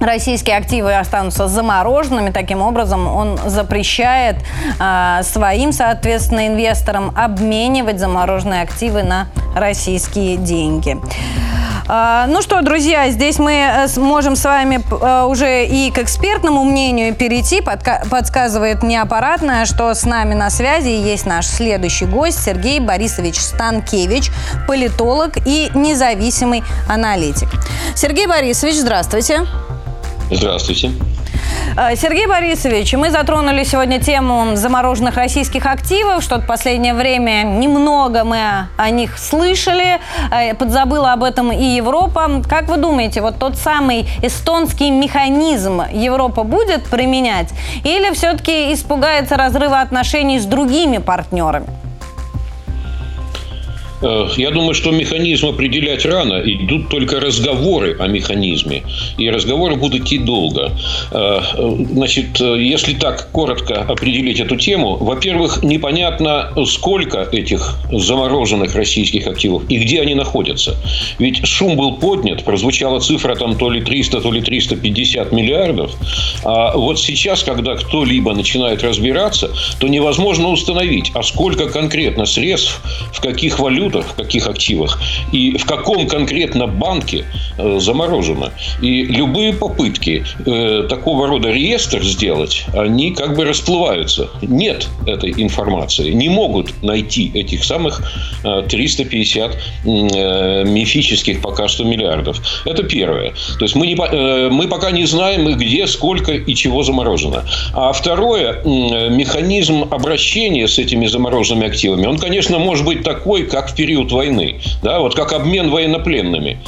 Speaker 1: российские активы останутся замороженными. Таким образом, он запрещает э, своим, соответственно, инвесторам обменивать замороженные активы на российские деньги. А, ну что, друзья, здесь мы э, можем с вами э, уже и к экспертному мнению перейти. Подсказывает мне аппаратная, что с нами на связи есть наш следующий гость Сергей Борисович Станкевич, политолог и независимый аналитик. Сергей Борисович, здравствуйте.
Speaker 6: Здравствуйте.
Speaker 1: Э, Сергей Борисович, мы затронули сегодня тему замороженных российских активов. Что-то последнее время немного мы о них слышали. Э, подзабыла об этом и Европа. Как вы думаете, вот тот самый эстонский механизм Европа будет применять? Или все-таки испугается разрыва отношений с другими партнерами?
Speaker 6: Э, я думаю, что механизм определять рано. Идут только разговоры о механизме. И разговоры будут идти долго. Э, значит, если так коротко определить эту тему, во-первых, непонятно, сколько этих замороженных российских активов и где они находятся. Ведь шум был поднят, прозвучала цифра там то ли 300, то ли 350 миллиардов. А вот сейчас, когда кто-либо начинает разбираться, то невозможно установить, а сколько конкретно средств, в каких валютах, в каких активах и в каком конкретно банке э, заморожено. И любые попытки э, такого рода реестр сделать, они как бы расплываются. Нет этой информации. Не могут найти этих самых 350 э, мифических пока что миллиардов. Это первое. То есть мы, не, мы пока не знаем, где, сколько и чего заморожено. А второе, механизм обращения с этими замороженными активами, он, конечно, может быть такой, как в период войны. Да, вот как обмен военнопленными.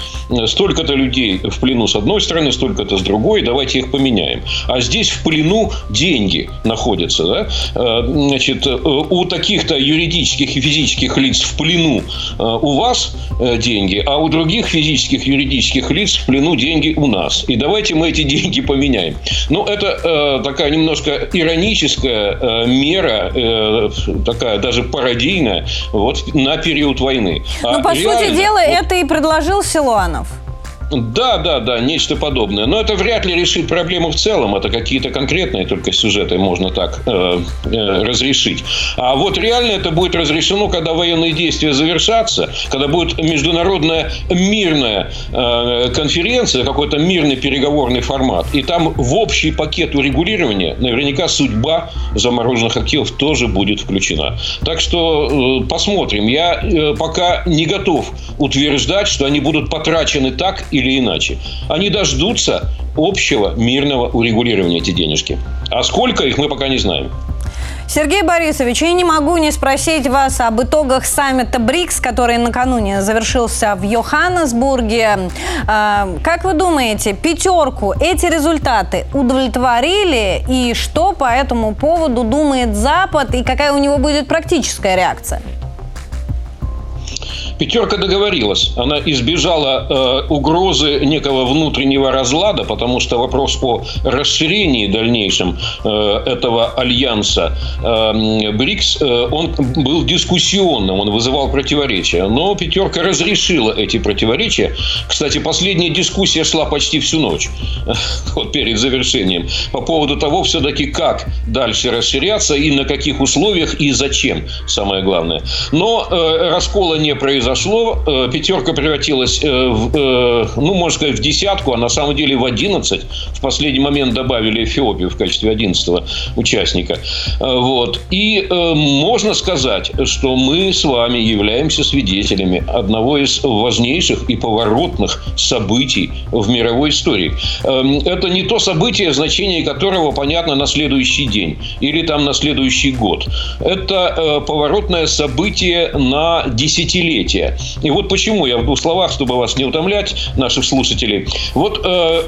Speaker 6: Столько-то людей в плену с одной стороны, столько-то с другой, давайте их поменяем. А здесь в плену деньги находятся. Да? Э, значит, э, у таких-то юридических и физических лиц в плену э, у вас деньги, а у других физических и юридических лиц в плену деньги у нас. И давайте мы эти деньги поменяем. Ну, это такая немножко ироническая мера, такая даже пародийная, вот на период войны.
Speaker 1: Ну, а по реально, сути дела, это и предложил Силуанов.
Speaker 6: Да, да, да, нечто подобное. Но это вряд ли решит проблему в целом. Это какие-то конкретные только сюжеты можно так э, э, разрешить. А вот реально это будет разрешено, когда военные действия завершатся, когда будет международная мирная э, конференция, какой-то мирный переговорный формат. И там в общий пакет урегулирования наверняка судьба замороженных активов тоже будет включена. Так что э, посмотрим. Я э, пока не готов утверждать, что они будут потрачены так или или иначе. Они дождутся общего мирного урегулирования эти денежки. А сколько их, мы пока не знаем.
Speaker 1: Сергей Борисович, я не могу не спросить вас об итогах саммита БРИКС, который накануне завершился в Йоханнесбурге. А, как вы думаете, пятерку эти результаты удовлетворили? И что по этому поводу думает Запад? И какая у него будет практическая реакция?
Speaker 6: Пятерка договорилась. Она избежала э, угрозы некого внутреннего разлада, потому что вопрос о расширении дальнейшем э, этого альянса э, БРИКС, э, он был дискуссионным, он вызывал противоречия. Но пятерка разрешила эти противоречия. Кстати, последняя дискуссия шла почти всю ночь, вот перед завершением, по поводу того все-таки, как дальше расширяться и на каких условиях и зачем, самое главное. Но э, раскола не произошло произошло. Э, пятерка превратилась, э, в, э, ну, можно сказать, в десятку, а на самом деле в одиннадцать. В последний момент добавили Эфиопию в качестве одиннадцатого участника. Вот. И можно сказать, что мы с вами являемся свидетелями одного из важнейших и поворотных событий в мировой истории. Эм, это не то событие, значение которого понятно на следующий день или там на следующий год. Это поворотное событие на десятилетие развития. И вот почему я в двух словах, чтобы вас не утомлять, наших слушателей. Вот э,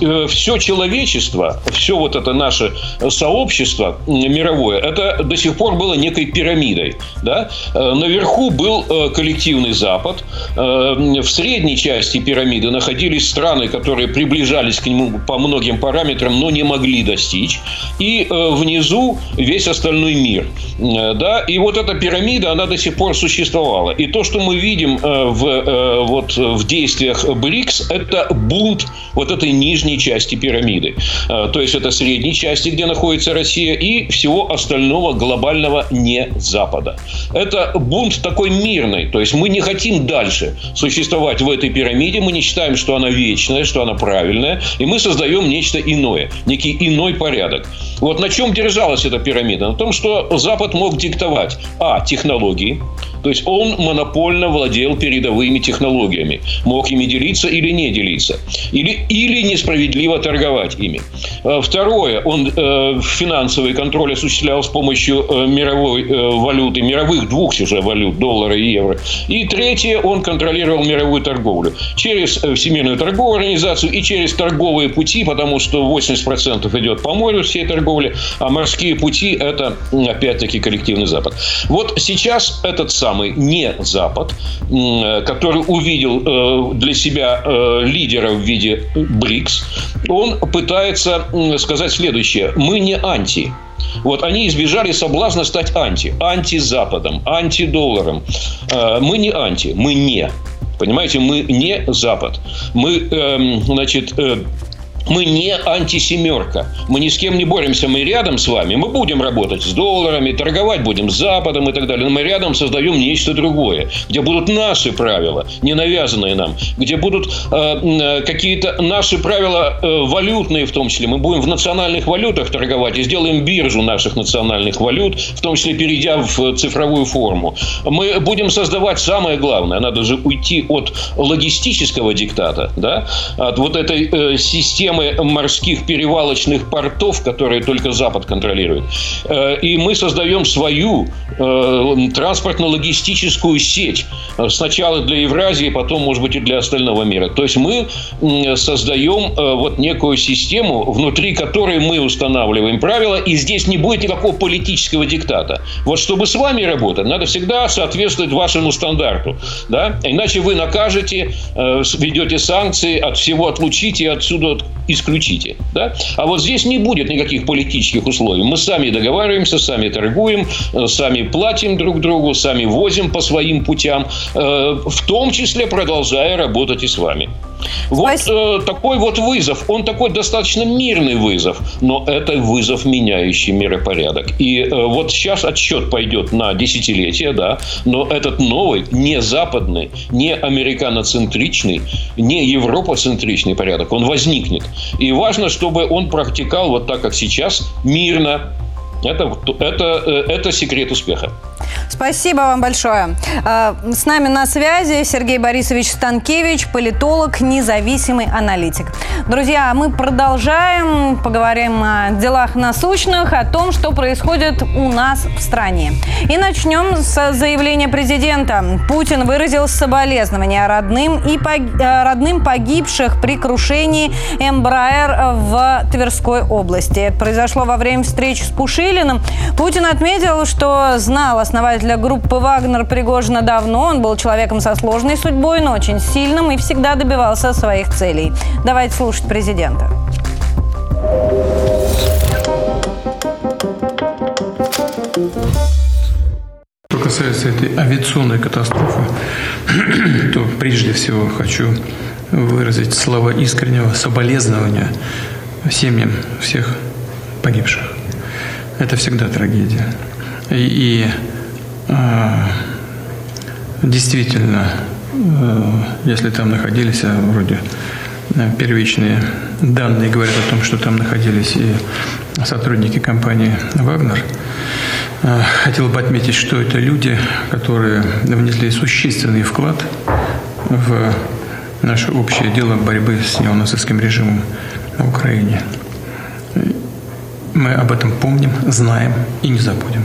Speaker 6: э все человечество, все вот это наше сообщество мировое, это до сих пор было некой пирамидой. Да? Э, наверху был э, коллективный Запад. В средней части пирамиды находились страны, которые приближались к нему по многим параметрам, но не могли достичь. И внизу весь остальной мир. Да? И вот эта пирамида, она до сих пор существовала. И то, что мы видим э, в, э, вот, в действиях БРИКС, это бунт вот этой нижней части пирамиды. Э, то есть, это средней части, где находится Россия, и всего остального глобального не Запада. Это бунт такой мирный. То есть, мы не хотим дальше существовать в этой пирамиде. Мы не считаем, что она вечная, что она правильная. И мы создаем нечто иное. Некий иной порядок. Вот на чем держалась эта пирамида? На том, что Запад мог диктовать, а, технологии, то есть он монопольно владел передовыми технологиями. Мог ими делиться или не делиться. Или, или несправедливо торговать ими. Э, второе. Он э, финансовый контроль осуществлял с помощью э, мировой э, валюты, мировых двух уже валют, доллара и евро. И третье. Он контролировал мировую торговлю. Через э, Всемирную торговую организацию и через торговые пути, потому что 80% идет по морю всей торговли, а морские пути – это, опять-таки, коллективный Запад. Вот сейчас этот самый не Запад Запад, который увидел для себя лидера в виде БРИКС, он пытается сказать следующее. Мы не анти. Вот они избежали соблазна стать анти. Анти-Западом, анти-долларом. Мы не анти, мы не. Понимаете, мы не Запад. Мы, эм, значит, э, мы не антисемерка. Мы ни с кем не боремся. Мы рядом с вами. Мы будем работать с долларами, торговать будем с Западом и так далее. Но мы рядом создаем нечто другое, где будут наши правила, не навязанные нам, где будут э, э, какие-то наши правила э, валютные, в том числе. Мы будем в национальных валютах торговать и сделаем биржу наших национальных валют, в том числе перейдя в цифровую форму. Мы будем создавать самое главное. Надо же уйти от логистического диктата, да, от вот этой э, системы системы морских перевалочных портов, которые только Запад контролирует. Э, и мы создаем свою э, транспортно-логистическую сеть. Сначала для Евразии, потом, может быть, и для остального мира. То есть мы создаем э, вот некую систему, внутри которой мы устанавливаем правила, и здесь не будет никакого политического диктата. Вот чтобы с вами работать, надо всегда соответствовать вашему стандарту. Да? Иначе вы накажете, ведете санкции, от всего отлучите, отсюда исключите. Да? А вот здесь не будет никаких политических условий. Мы сами договариваемся, сами торгуем, э, сами платим друг другу, сами возим по своим путям, э, в том числе продолжая работать и с вами. Вот э, такой вот вызов. Он такой достаточно мирный вызов, но это вызов, меняющий миропорядок. И э, вот сейчас отсчет пойдет на десятилетия, да, но этот новый, не западный, не американоцентричный, не европоцентричный порядок, он возникнет. И важно, чтобы он практикал вот так, как сейчас, мирно, это, это, э, это секрет успеха.
Speaker 1: Спасибо вам большое. А, с нами на связи Сергей Борисович Станкевич, политолог, независимый аналитик. Друзья, мы продолжаем, поговорим о делах насущных, о том, что происходит у нас в стране. И начнем с заявления президента. Путин выразил соболезнования родным и пог... Э, родным погибших при крушении Эмбраер в Тверской области. Это произошло во время встречи с Пушилиным. Путин отметил, что знал основателя группы «Вагнер» Пригожина давно. Он был человеком со сложной судьбой, но очень сильным и всегда добивался своих целей. Давайте слушать президента.
Speaker 7: Что касается этой авиационной катастрофы, то прежде всего хочу выразить слова искреннего соболезнования семьям всех погибших. Это всегда трагедия. И, и действительно, э, если там находились, а вроде э, первичные данные говорят о том, что там находились и сотрудники компании «Вагнер», э, Хотел бы отметить, что это люди, которые внесли существенный вклад в наше общее дело борьбы с неонацистским режимом на Украине. Мы об этом помним, знаем и не забудем.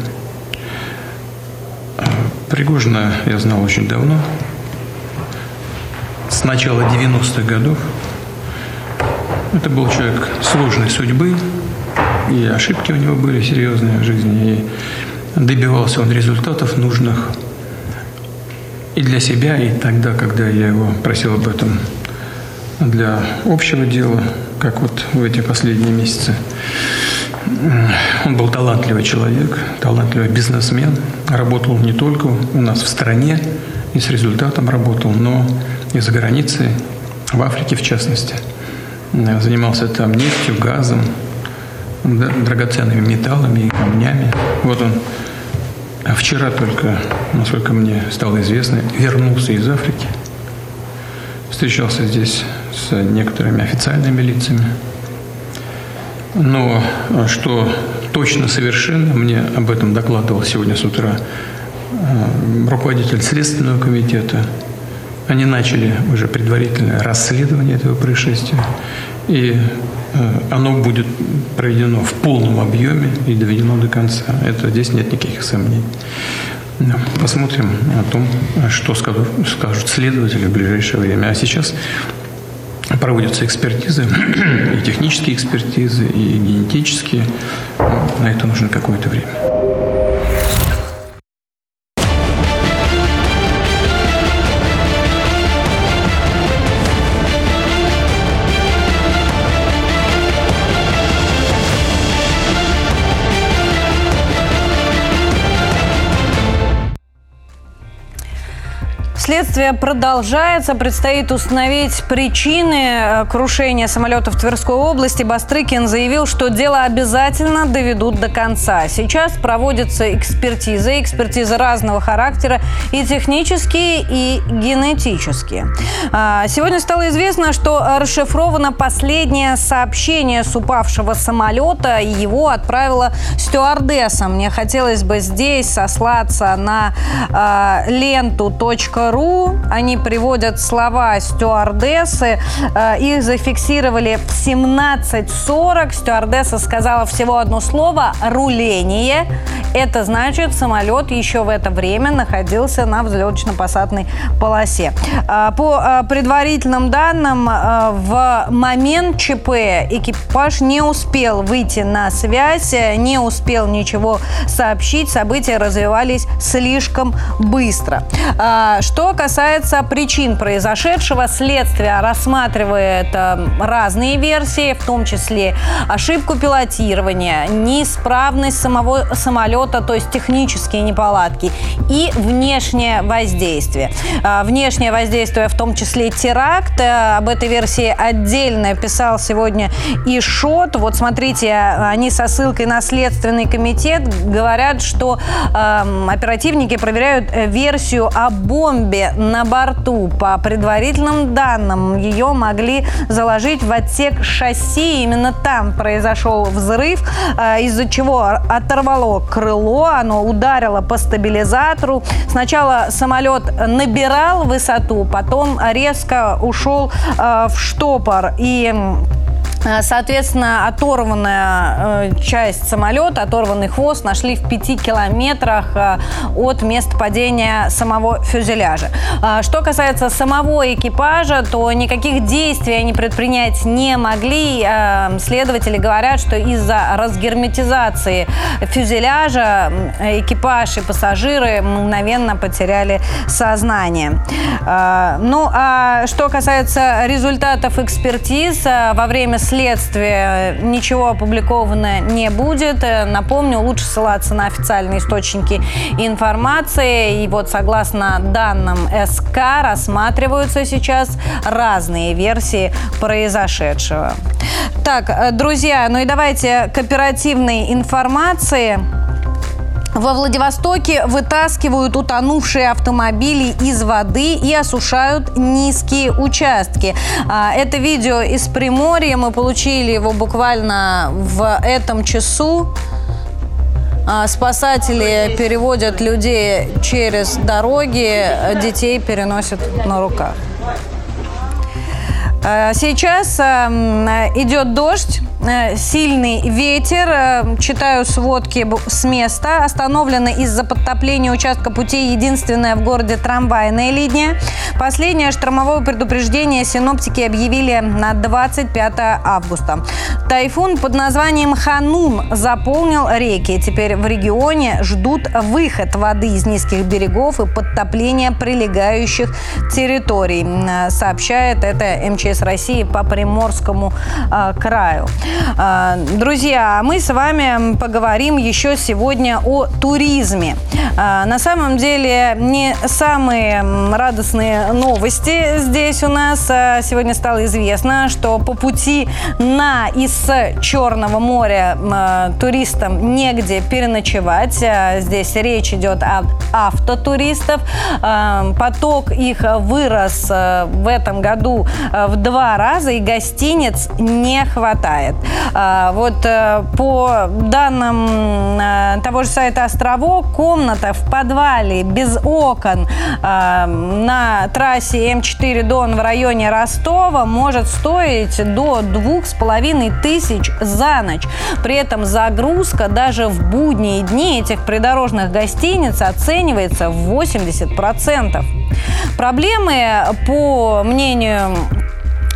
Speaker 7: Пригожина я знал очень давно. С начала 90-х годов. Это был человек сложной судьбы, и ошибки у него были серьезные в жизни, и добивался он результатов нужных и для себя, и тогда, когда я его просил об этом для общего дела, как вот в эти последние месяцы. Он был талантливый человек, талантливый бизнесмен. Работал не только у нас в стране и с результатом работал, но и за границей, в Африке в частности. Занимался там нефтью, газом, драгоценными металлами и камнями. Вот он вчера только, насколько мне стало известно, вернулся из Африки. Встречался здесь с некоторыми официальными лицами – но что точно совершенно, мне об этом докладывал сегодня с утра а, руководитель Следственного комитета, они начали уже предварительное расследование этого происшествия, и а, оно будет проведено в полном объеме и доведено до конца. Это здесь нет никаких сомнений. Посмотрим о том, что скажут следователи в ближайшее время. А сейчас проводятся экспертизы, и технические экспертизы, и генетические. На это нужно какое-то время.
Speaker 1: Следствие продолжается. Предстоит установить причины э, крушения самолета в Тверской области. Бастрыкин заявил, что дело обязательно доведут до конца. Сейчас проводятся экспертизы. Экспертизы разного характера и технические, и генетические. А, сегодня стало известно, что расшифровано последнее сообщение с упавшего самолета. Его отправила стюардесса. Мне хотелось бы здесь сослаться на э, ленту.ру. Они приводят слова стюардессы. Э, их зафиксировали в 17.40. Стюардесса сказала всего одно слово «руление». Это значит, самолет еще в это время находился на взлетно-посадной полосе. Э, по э, предварительным данным, в момент ЧП экипаж не успел выйти на связь, не успел ничего сообщить. События развивались слишком быстро. Что касается причин произошедшего, следствие рассматривает э, разные версии, в том числе ошибку пилотирования, неисправность самого самолета, то есть технические неполадки и внешнее воздействие. А, внешнее воздействие, в том числе теракт. Э, об этой версии отдельно писал сегодня и Шот. Вот смотрите, они со ссылкой на Следственный комитет говорят, что э, оперативники проверяют э, версию о бомбе на борту. По предварительным данным, ее могли заложить в отсек шасси. Именно там произошел взрыв, э, из-за чего оторвало крыло, оно ударило по стабилизатору. Сначала самолет набирал высоту, потом резко ушел э, в штопор. И соответственно, оторванная э, часть самолета, оторванный хвост нашли в пяти километрах э, от места падения самого фюзеляжа. Что касается самого экипажа, то никаких действий они предпринять не могли. Следователи говорят, что из-за разгерметизации фюзеляжа экипаж и пассажиры мгновенно потеряли сознание. Ну, а что касается результатов экспертиз, во время следствия ничего опубликовано не будет. Напомню, лучше ссылаться на официальные источники информации. И вот согласно данным СК рассматриваются сейчас разные версии произошедшего. Так, друзья, ну и давайте к оперативной информации. Во Владивостоке вытаскивают утонувшие автомобили из воды и осушают низкие участки. А, это видео из Приморья. Мы получили его буквально в этом часу. А, спасатели переводят людей через дороги, детей переносят на руках. А, сейчас идет дождь. Э, сильный ветер. Э, читаю сводки с места. Остановлена из-за подтопления участка пути единственная в городе трамвайная линия. Последнее штормовое предупреждение синоптики объявили на 25 августа. Тайфун под названием Ханун заполнил реки. Теперь в регионе ждут выход воды из низких берегов и подтопления прилегающих территорий, сообщает это МЧС России по Приморскому э, краю. А, друзья, мы с вами поговорим еще сегодня о туризме. А, на самом деле не самые радостные новости здесь у нас. А, сегодня стало известно, что по пути на и с Черного моря туристам негде переночевать. Здесь речь идет о автотуристов. Поток их вырос в этом году в два раза, и гостиниц не хватает. А, вот э, по данным э, того же сайта «Островок», комната в подвале без окон а, на трассе М4 Дон в районе Ростова может стоить до двух с половиной тысяч за ночь. При этом загрузка даже в будние дни этих придорожных гостиниц оценивается в 80%. Проблемы, по мнению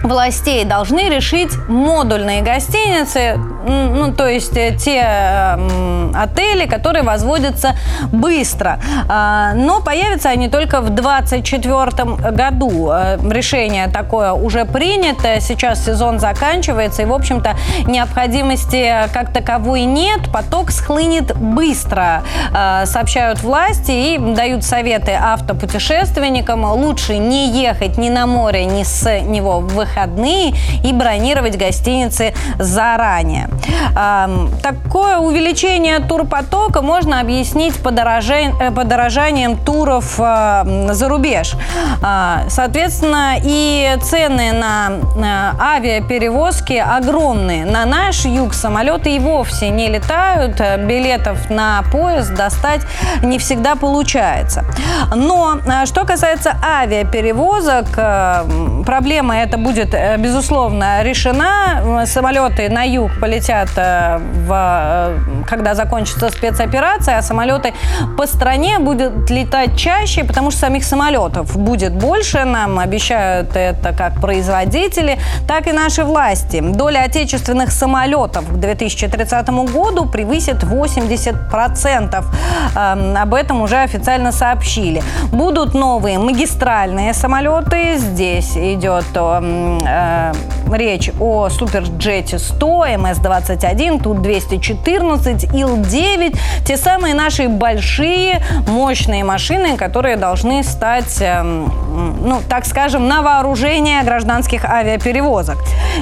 Speaker 1: властей должны решить модульные гостиницы, ну, то есть э, те э, отели, которые возводятся быстро. Э, но появятся они только в 2024 году. Э, решение такое уже принято, сейчас сезон заканчивается, и, в общем-то, необходимости как таковой нет, поток схлынет быстро, э, сообщают власти и дают советы автопутешественникам. Лучше не ехать ни на море, ни с него в выходные и бронировать гостиницы заранее. Такое увеличение турпотока можно объяснить подорожанием, подорожанием туров за рубеж. А, соответственно, и цены на авиаперевозки огромные. На наш юг самолеты и вовсе не летают. Билетов на поезд достать не всегда получается. Но что касается авиаперевозок, проблема эта будет, э, безусловно, решена. Самолеты на юг полетят э, в, э, когда закончится спецоперация, а самолеты по стране будут летать чаще, потому что самих самолетов будет больше. Нам обещают это как производители, так и наши власти. Доля отечественных самолетов к 2030 году превысит 80%. Эм, об этом уже официально сообщили. Будут новые магистральные самолеты. Здесь идет uh, речь о Суперджете 100, МС-21, Ту-214, Ил-9. Те самые наши большие, мощные машины, которые должны стать, эм, ну, так скажем, на вооружение гражданских авиаперевозок.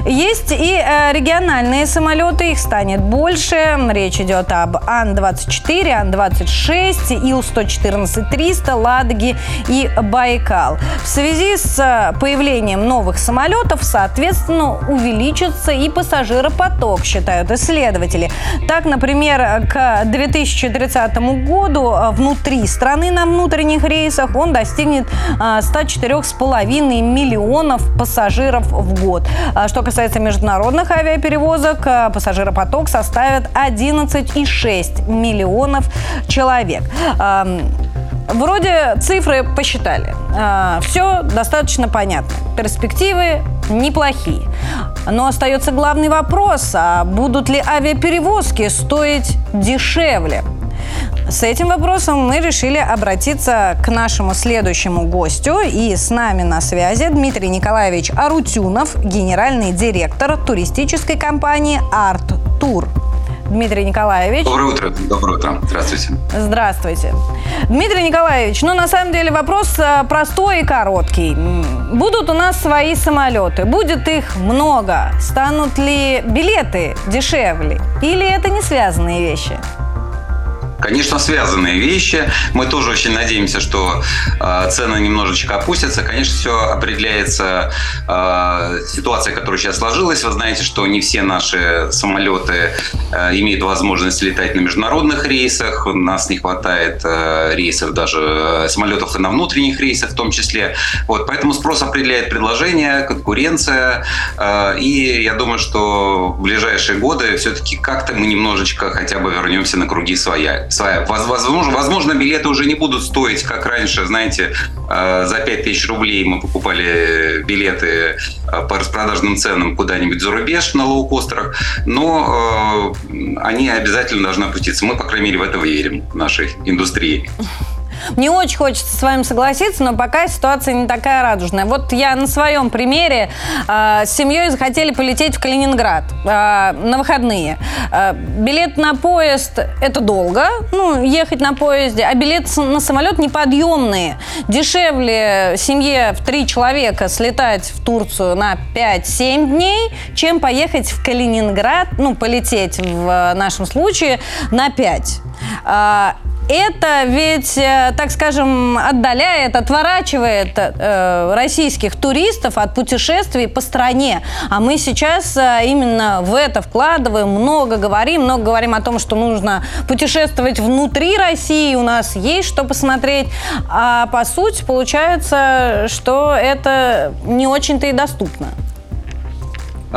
Speaker 1: Есть и э, региональные самолеты, их станет больше. Речь идет об Ан-24, Ан-26, Ил-114-300, Ладоги и Байкал. В связи с э, появлением новых самолетов, соответственно, увеличится и пассажиропоток, считают исследователи. Так, например, к 2030 году э, внутри страны на внутренних рейсах он достигнет 104,5 миллионов пассажиров в год. А что касается международных авиаперевозок, пассажиропоток составит 11,6 миллионов человек. Вроде цифры посчитали. Все достаточно понятно. Перспективы неплохие. Но остается главный вопрос, а будут ли авиаперевозки стоить дешевле? С этим вопросом мы решили обратиться к нашему следующему гостю. И с нами на связи Дмитрий Николаевич Арутюнов, генеральный директор туристической компании «Арт Тур». Дмитрий Николаевич.
Speaker 8: Доброе утро. Доброе утро. Здравствуйте.
Speaker 1: Здравствуйте. Дмитрий Николаевич, ну на самом деле вопрос э, простой и короткий. Будут у нас свои самолеты, будет их много. Станут ли билеты дешевле? Или это не связанные вещи?
Speaker 8: Конечно, связанные вещи. Мы тоже очень надеемся, что э, цены немножечко опустятся. Конечно, все определяется э, ситуацией, которая сейчас сложилась. Вы знаете, что не все наши самолеты э, имеют возможность летать на международных рейсах. У нас не хватает э, рейсов даже э, самолетов и на внутренних рейсах в том числе. Вот, поэтому спрос определяет предложение, конкуренция. Э, и я думаю, что в ближайшие годы все-таки как-то мы немножечко хотя бы вернемся на круги своя своя. Возможно, возможно, билеты уже не будут стоить, как раньше, знаете, э, за 5000 рублей мы покупали билеты э, по распродажным ценам куда-нибудь за рубеж на лоукостерах, но э, они обязательно должны опуститься. Мы, по крайней мере, в это верим, в нашей индустрии.
Speaker 1: Мне очень хочется с вами согласиться, но пока ситуация не такая радужная. Вот я на своем примере э, с семьей захотели полететь в Калининград э, на выходные. Э, билет на поезд – это долго, ну, ехать на поезде, а билет на самолет неподъемные. Дешевле семье в три человека слетать в Турцию на 5-7 дней, чем поехать в Калининград, ну, полететь в нашем случае на 5 это ведь, э, так скажем, отдаляет, отворачивает э, российских туристов от путешествий по стране. А мы сейчас э, именно в это вкладываем, много говорим, много говорим о том, что нужно путешествовать внутри России, у нас есть что посмотреть. А по сути получается, что это не очень-то и доступно.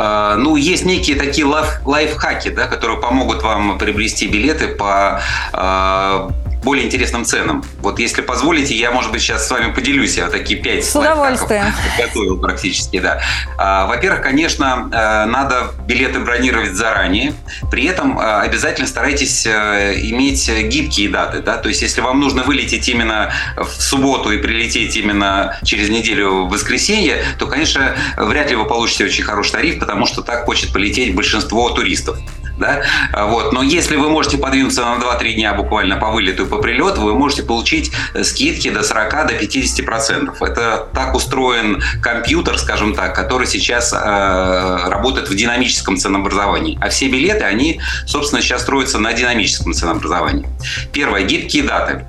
Speaker 8: А, ну, есть некие такие лайф, лайфхаки, да, которые помогут вам приобрести билеты по а, более интересным ценам. Вот если позволите, я, может быть, сейчас с вами поделюсь. Я такие пять
Speaker 1: С удовольствием.
Speaker 8: готовил практически, да. А, во-первых, конечно, э, надо билеты бронировать заранее. При этом э, обязательно старайтесь э, иметь гибкие даты. Да? То есть, если вам нужно вылететь именно в субботу и прилететь именно через неделю в воскресенье, то, конечно, вряд ли вы получите очень хороший тариф, потому что так хочет полететь большинство туристов да, а вот. Но если вы можете подвинуться на 2-3 дня буквально по вылету и по прилету, вы можете получить э, скидки до 40, до 50 процентов. Это так устроен компьютер, скажем так, который сейчас э, работает в динамическом ценообразовании. А все билеты, они, собственно, сейчас строятся на динамическом ценообразовании. Первое, гибкие даты.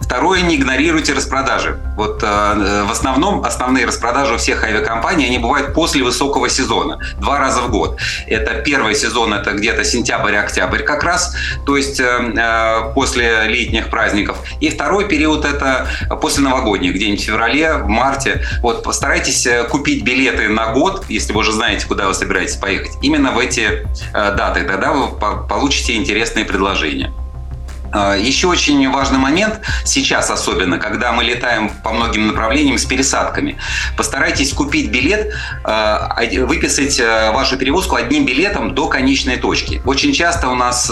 Speaker 8: Второе, не игнорируйте распродажи. Вот э, в основном основные распродажи у всех авиакомпаний, они бывают после высокого сезона, два раза в год. Это первый сезон, это где-то сентябрь-октябрь как раз, то есть э, э, после летних праздников. И второй период это после новогодних, где-нибудь в феврале, в марте. Вот постарайтесь э, купить билеты на год, если вы уже знаете, куда вы собираетесь поехать, именно в эти э, даты. Тогда вы получите интересные предложения. А, еще очень важный момент, сейчас особенно, когда мы летаем по многим направлениям с пересадками. Постарайтесь купить билет, а, выписать а, вашу перевозку одним билетом до конечной точки. Очень часто у нас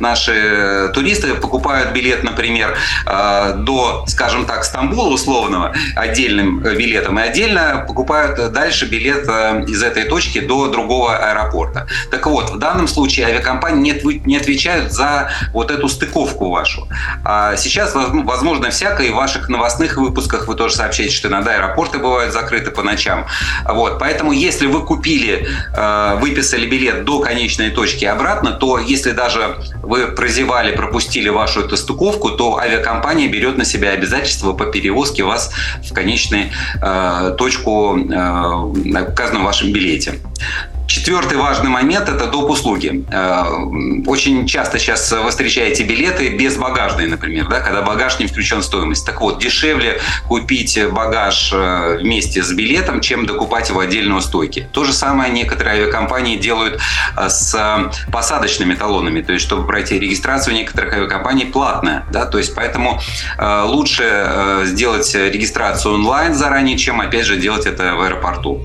Speaker 8: наши туристы покупают билет, например, до, скажем так, Стамбула условного отдельным билетом, и отдельно покупают дальше билет из этой точки до другого аэропорта. Так вот, в данном случае авиакомпании не отвечают за вот эту стыковку страховку вашу. А сейчас, возможно, всякое, и в ваших новостных выпусках вы тоже сообщаете, что иногда аэропорты бывают закрыты по ночам. Вот. Поэтому, если вы купили, э, выписали билет до конечной точки обратно, то если даже вы прозевали, пропустили вашу эту стыковку, то авиакомпания берет на себя обязательство по перевозке вас в конечную э, точку, э, указанную в вашем билете. Четвертый важный момент – это доп. услуги. Э, очень часто сейчас вы встречаете билеты без багажной, например, да, когда багаж не включен в стоимость. Так вот, дешевле купить багаж э, вместе с билетом, чем докупать его отдельно у стойки. То же самое некоторые авиакомпании делают э, с посадочными талонами. То есть, чтобы пройти регистрацию некоторых авиакомпаний платная. Да? То есть, поэтому лучше сделать регистрацию онлайн заранее, чем, опять же, делать это в аэропорту.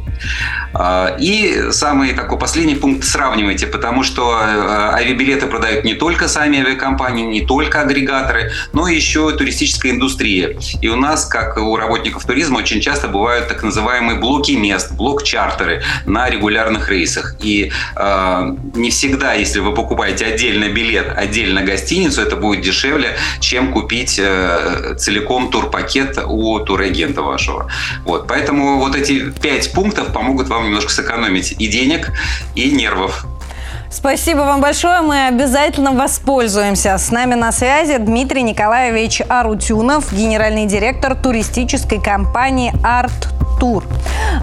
Speaker 8: И самый такой последний пункт сравнивайте, потому что э, авиабилеты продают не только сами авиакомпании, не только агрегаторы, но еще туристическая индустрия. И у нас, как у работников туризма, очень часто бывают так называемые блоки мест, блок-чартеры на регулярных рейсах. И э, не всегда, если вы покупаете отдельно билет, отдельно гостиницу, это будет дешевле, чем купить э, целиком турпакет у турагента вашего. Вот. Поэтому вот эти пять пунктов помогут вам немножко сэкономить и денег, и нервов.
Speaker 1: Спасибо вам большое. Мы обязательно воспользуемся. С нами на связи Дмитрий Николаевич Арутюнов, генеральный директор туристической компании «Арт Тур».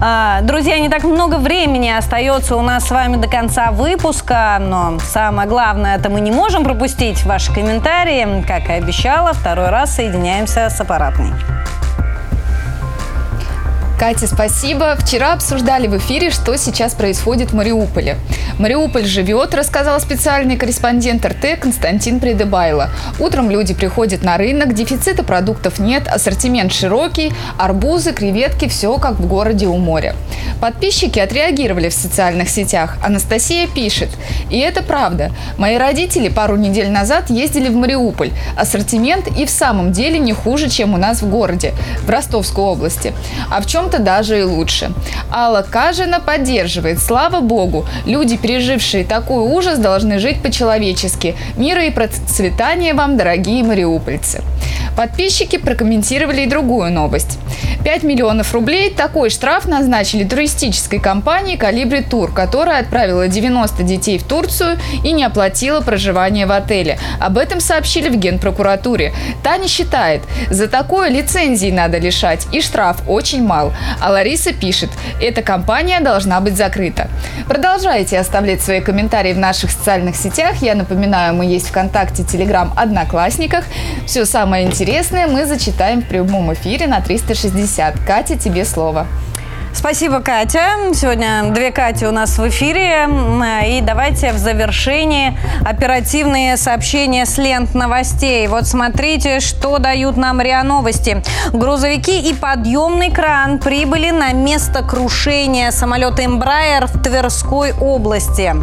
Speaker 1: А, друзья, не так много времени остается у нас с вами до конца выпуска, но самое главное, это мы не можем пропустить ваши комментарии. Как и обещала, второй раз соединяемся с аппаратной.
Speaker 5: Катя, спасибо. Вчера обсуждали в эфире, что сейчас происходит в Мариуполе. Мариуполь живет, рассказал специальный корреспондент РТ Константин Придыбайло. Утром люди приходят на рынок, дефицита продуктов нет, ассортимент широкий, арбузы, креветки, все как в городе у моря. Подписчики отреагировали в социальных сетях. Анастасия пишет. И это правда. Мои родители пару недель назад ездили в Мариуполь. Ассортимент и в самом деле не хуже, чем у нас в городе, в Ростовской области. А в чем чем-то даже и лучше. Алла Кажина поддерживает. Слава богу, люди, пережившие такой ужас, должны жить по-человечески. Мира и процветания вам, дорогие мариупольцы. Подписчики прокомментировали и другую новость. 5 миллионов рублей – такой штраф назначили туристической компании «Калибри Тур», которая отправила 90 детей в Турцию и не оплатила проживание в отеле. Об этом сообщили в Генпрокуратуре. Таня считает, за такое лицензии надо лишать, и штраф очень мал. А Лариса пишет, эта компания должна быть закрыта. Продолжайте оставлять свои комментарии в наших социальных сетях. Я напоминаю, мы есть ВКонтакте, Телеграм, Одноклассниках. Все самое интересное мы зачитаем в прямом эфире на 360. Катя, тебе слово.
Speaker 1: Спасибо, Катя. Сегодня две Кати у нас в эфире. И давайте в завершении оперативные сообщения с лент новостей. Вот смотрите, что дают нам РИА Новости. Грузовики и подъемный кран прибыли на место крушения самолета «Эмбрайер» в Тверской области.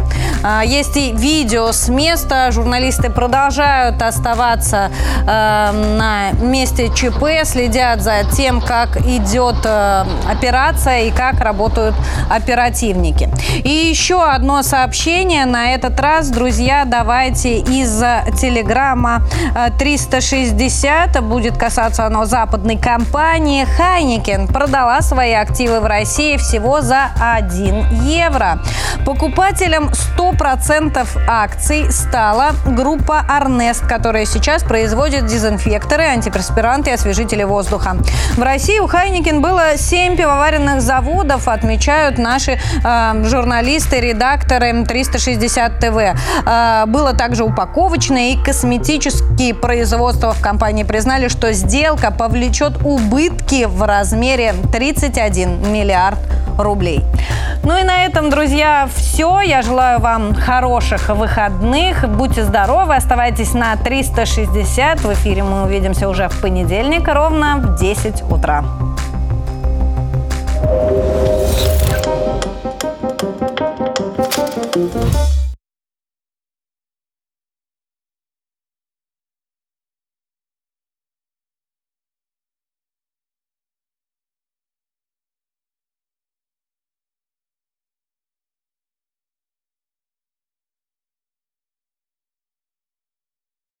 Speaker 1: А, есть и видео с места. Журналисты продолжают оставаться э, на месте ЧП, следят за тем, как идет э, операция и как работают оперативники. И еще одно сообщение. На этот раз, друзья, давайте из телеграмма 360. Э, Будет касаться оно западной компании. Хайникен продала свои активы в России всего за 1 евро. Покупателем 100% акций стала группа Арнест, которая сейчас производит дезинфекторы, антиперспиранты и освежители воздуха. В России у Хайникен было 7 пивоваренных заводов, отмечают наши э, журналисты, редакторы 360 ТВ. Э, было также упаковочное и косметические производства в компании признали, что сделка повлечет убытки в размере 31 миллиард рублей. Ну и на этом, друзья, все. Я желаю вам хороших выходных. Будьте здоровы, оставайтесь на 360. В эфире мы увидимся уже в понедельник ровно в 10 утра.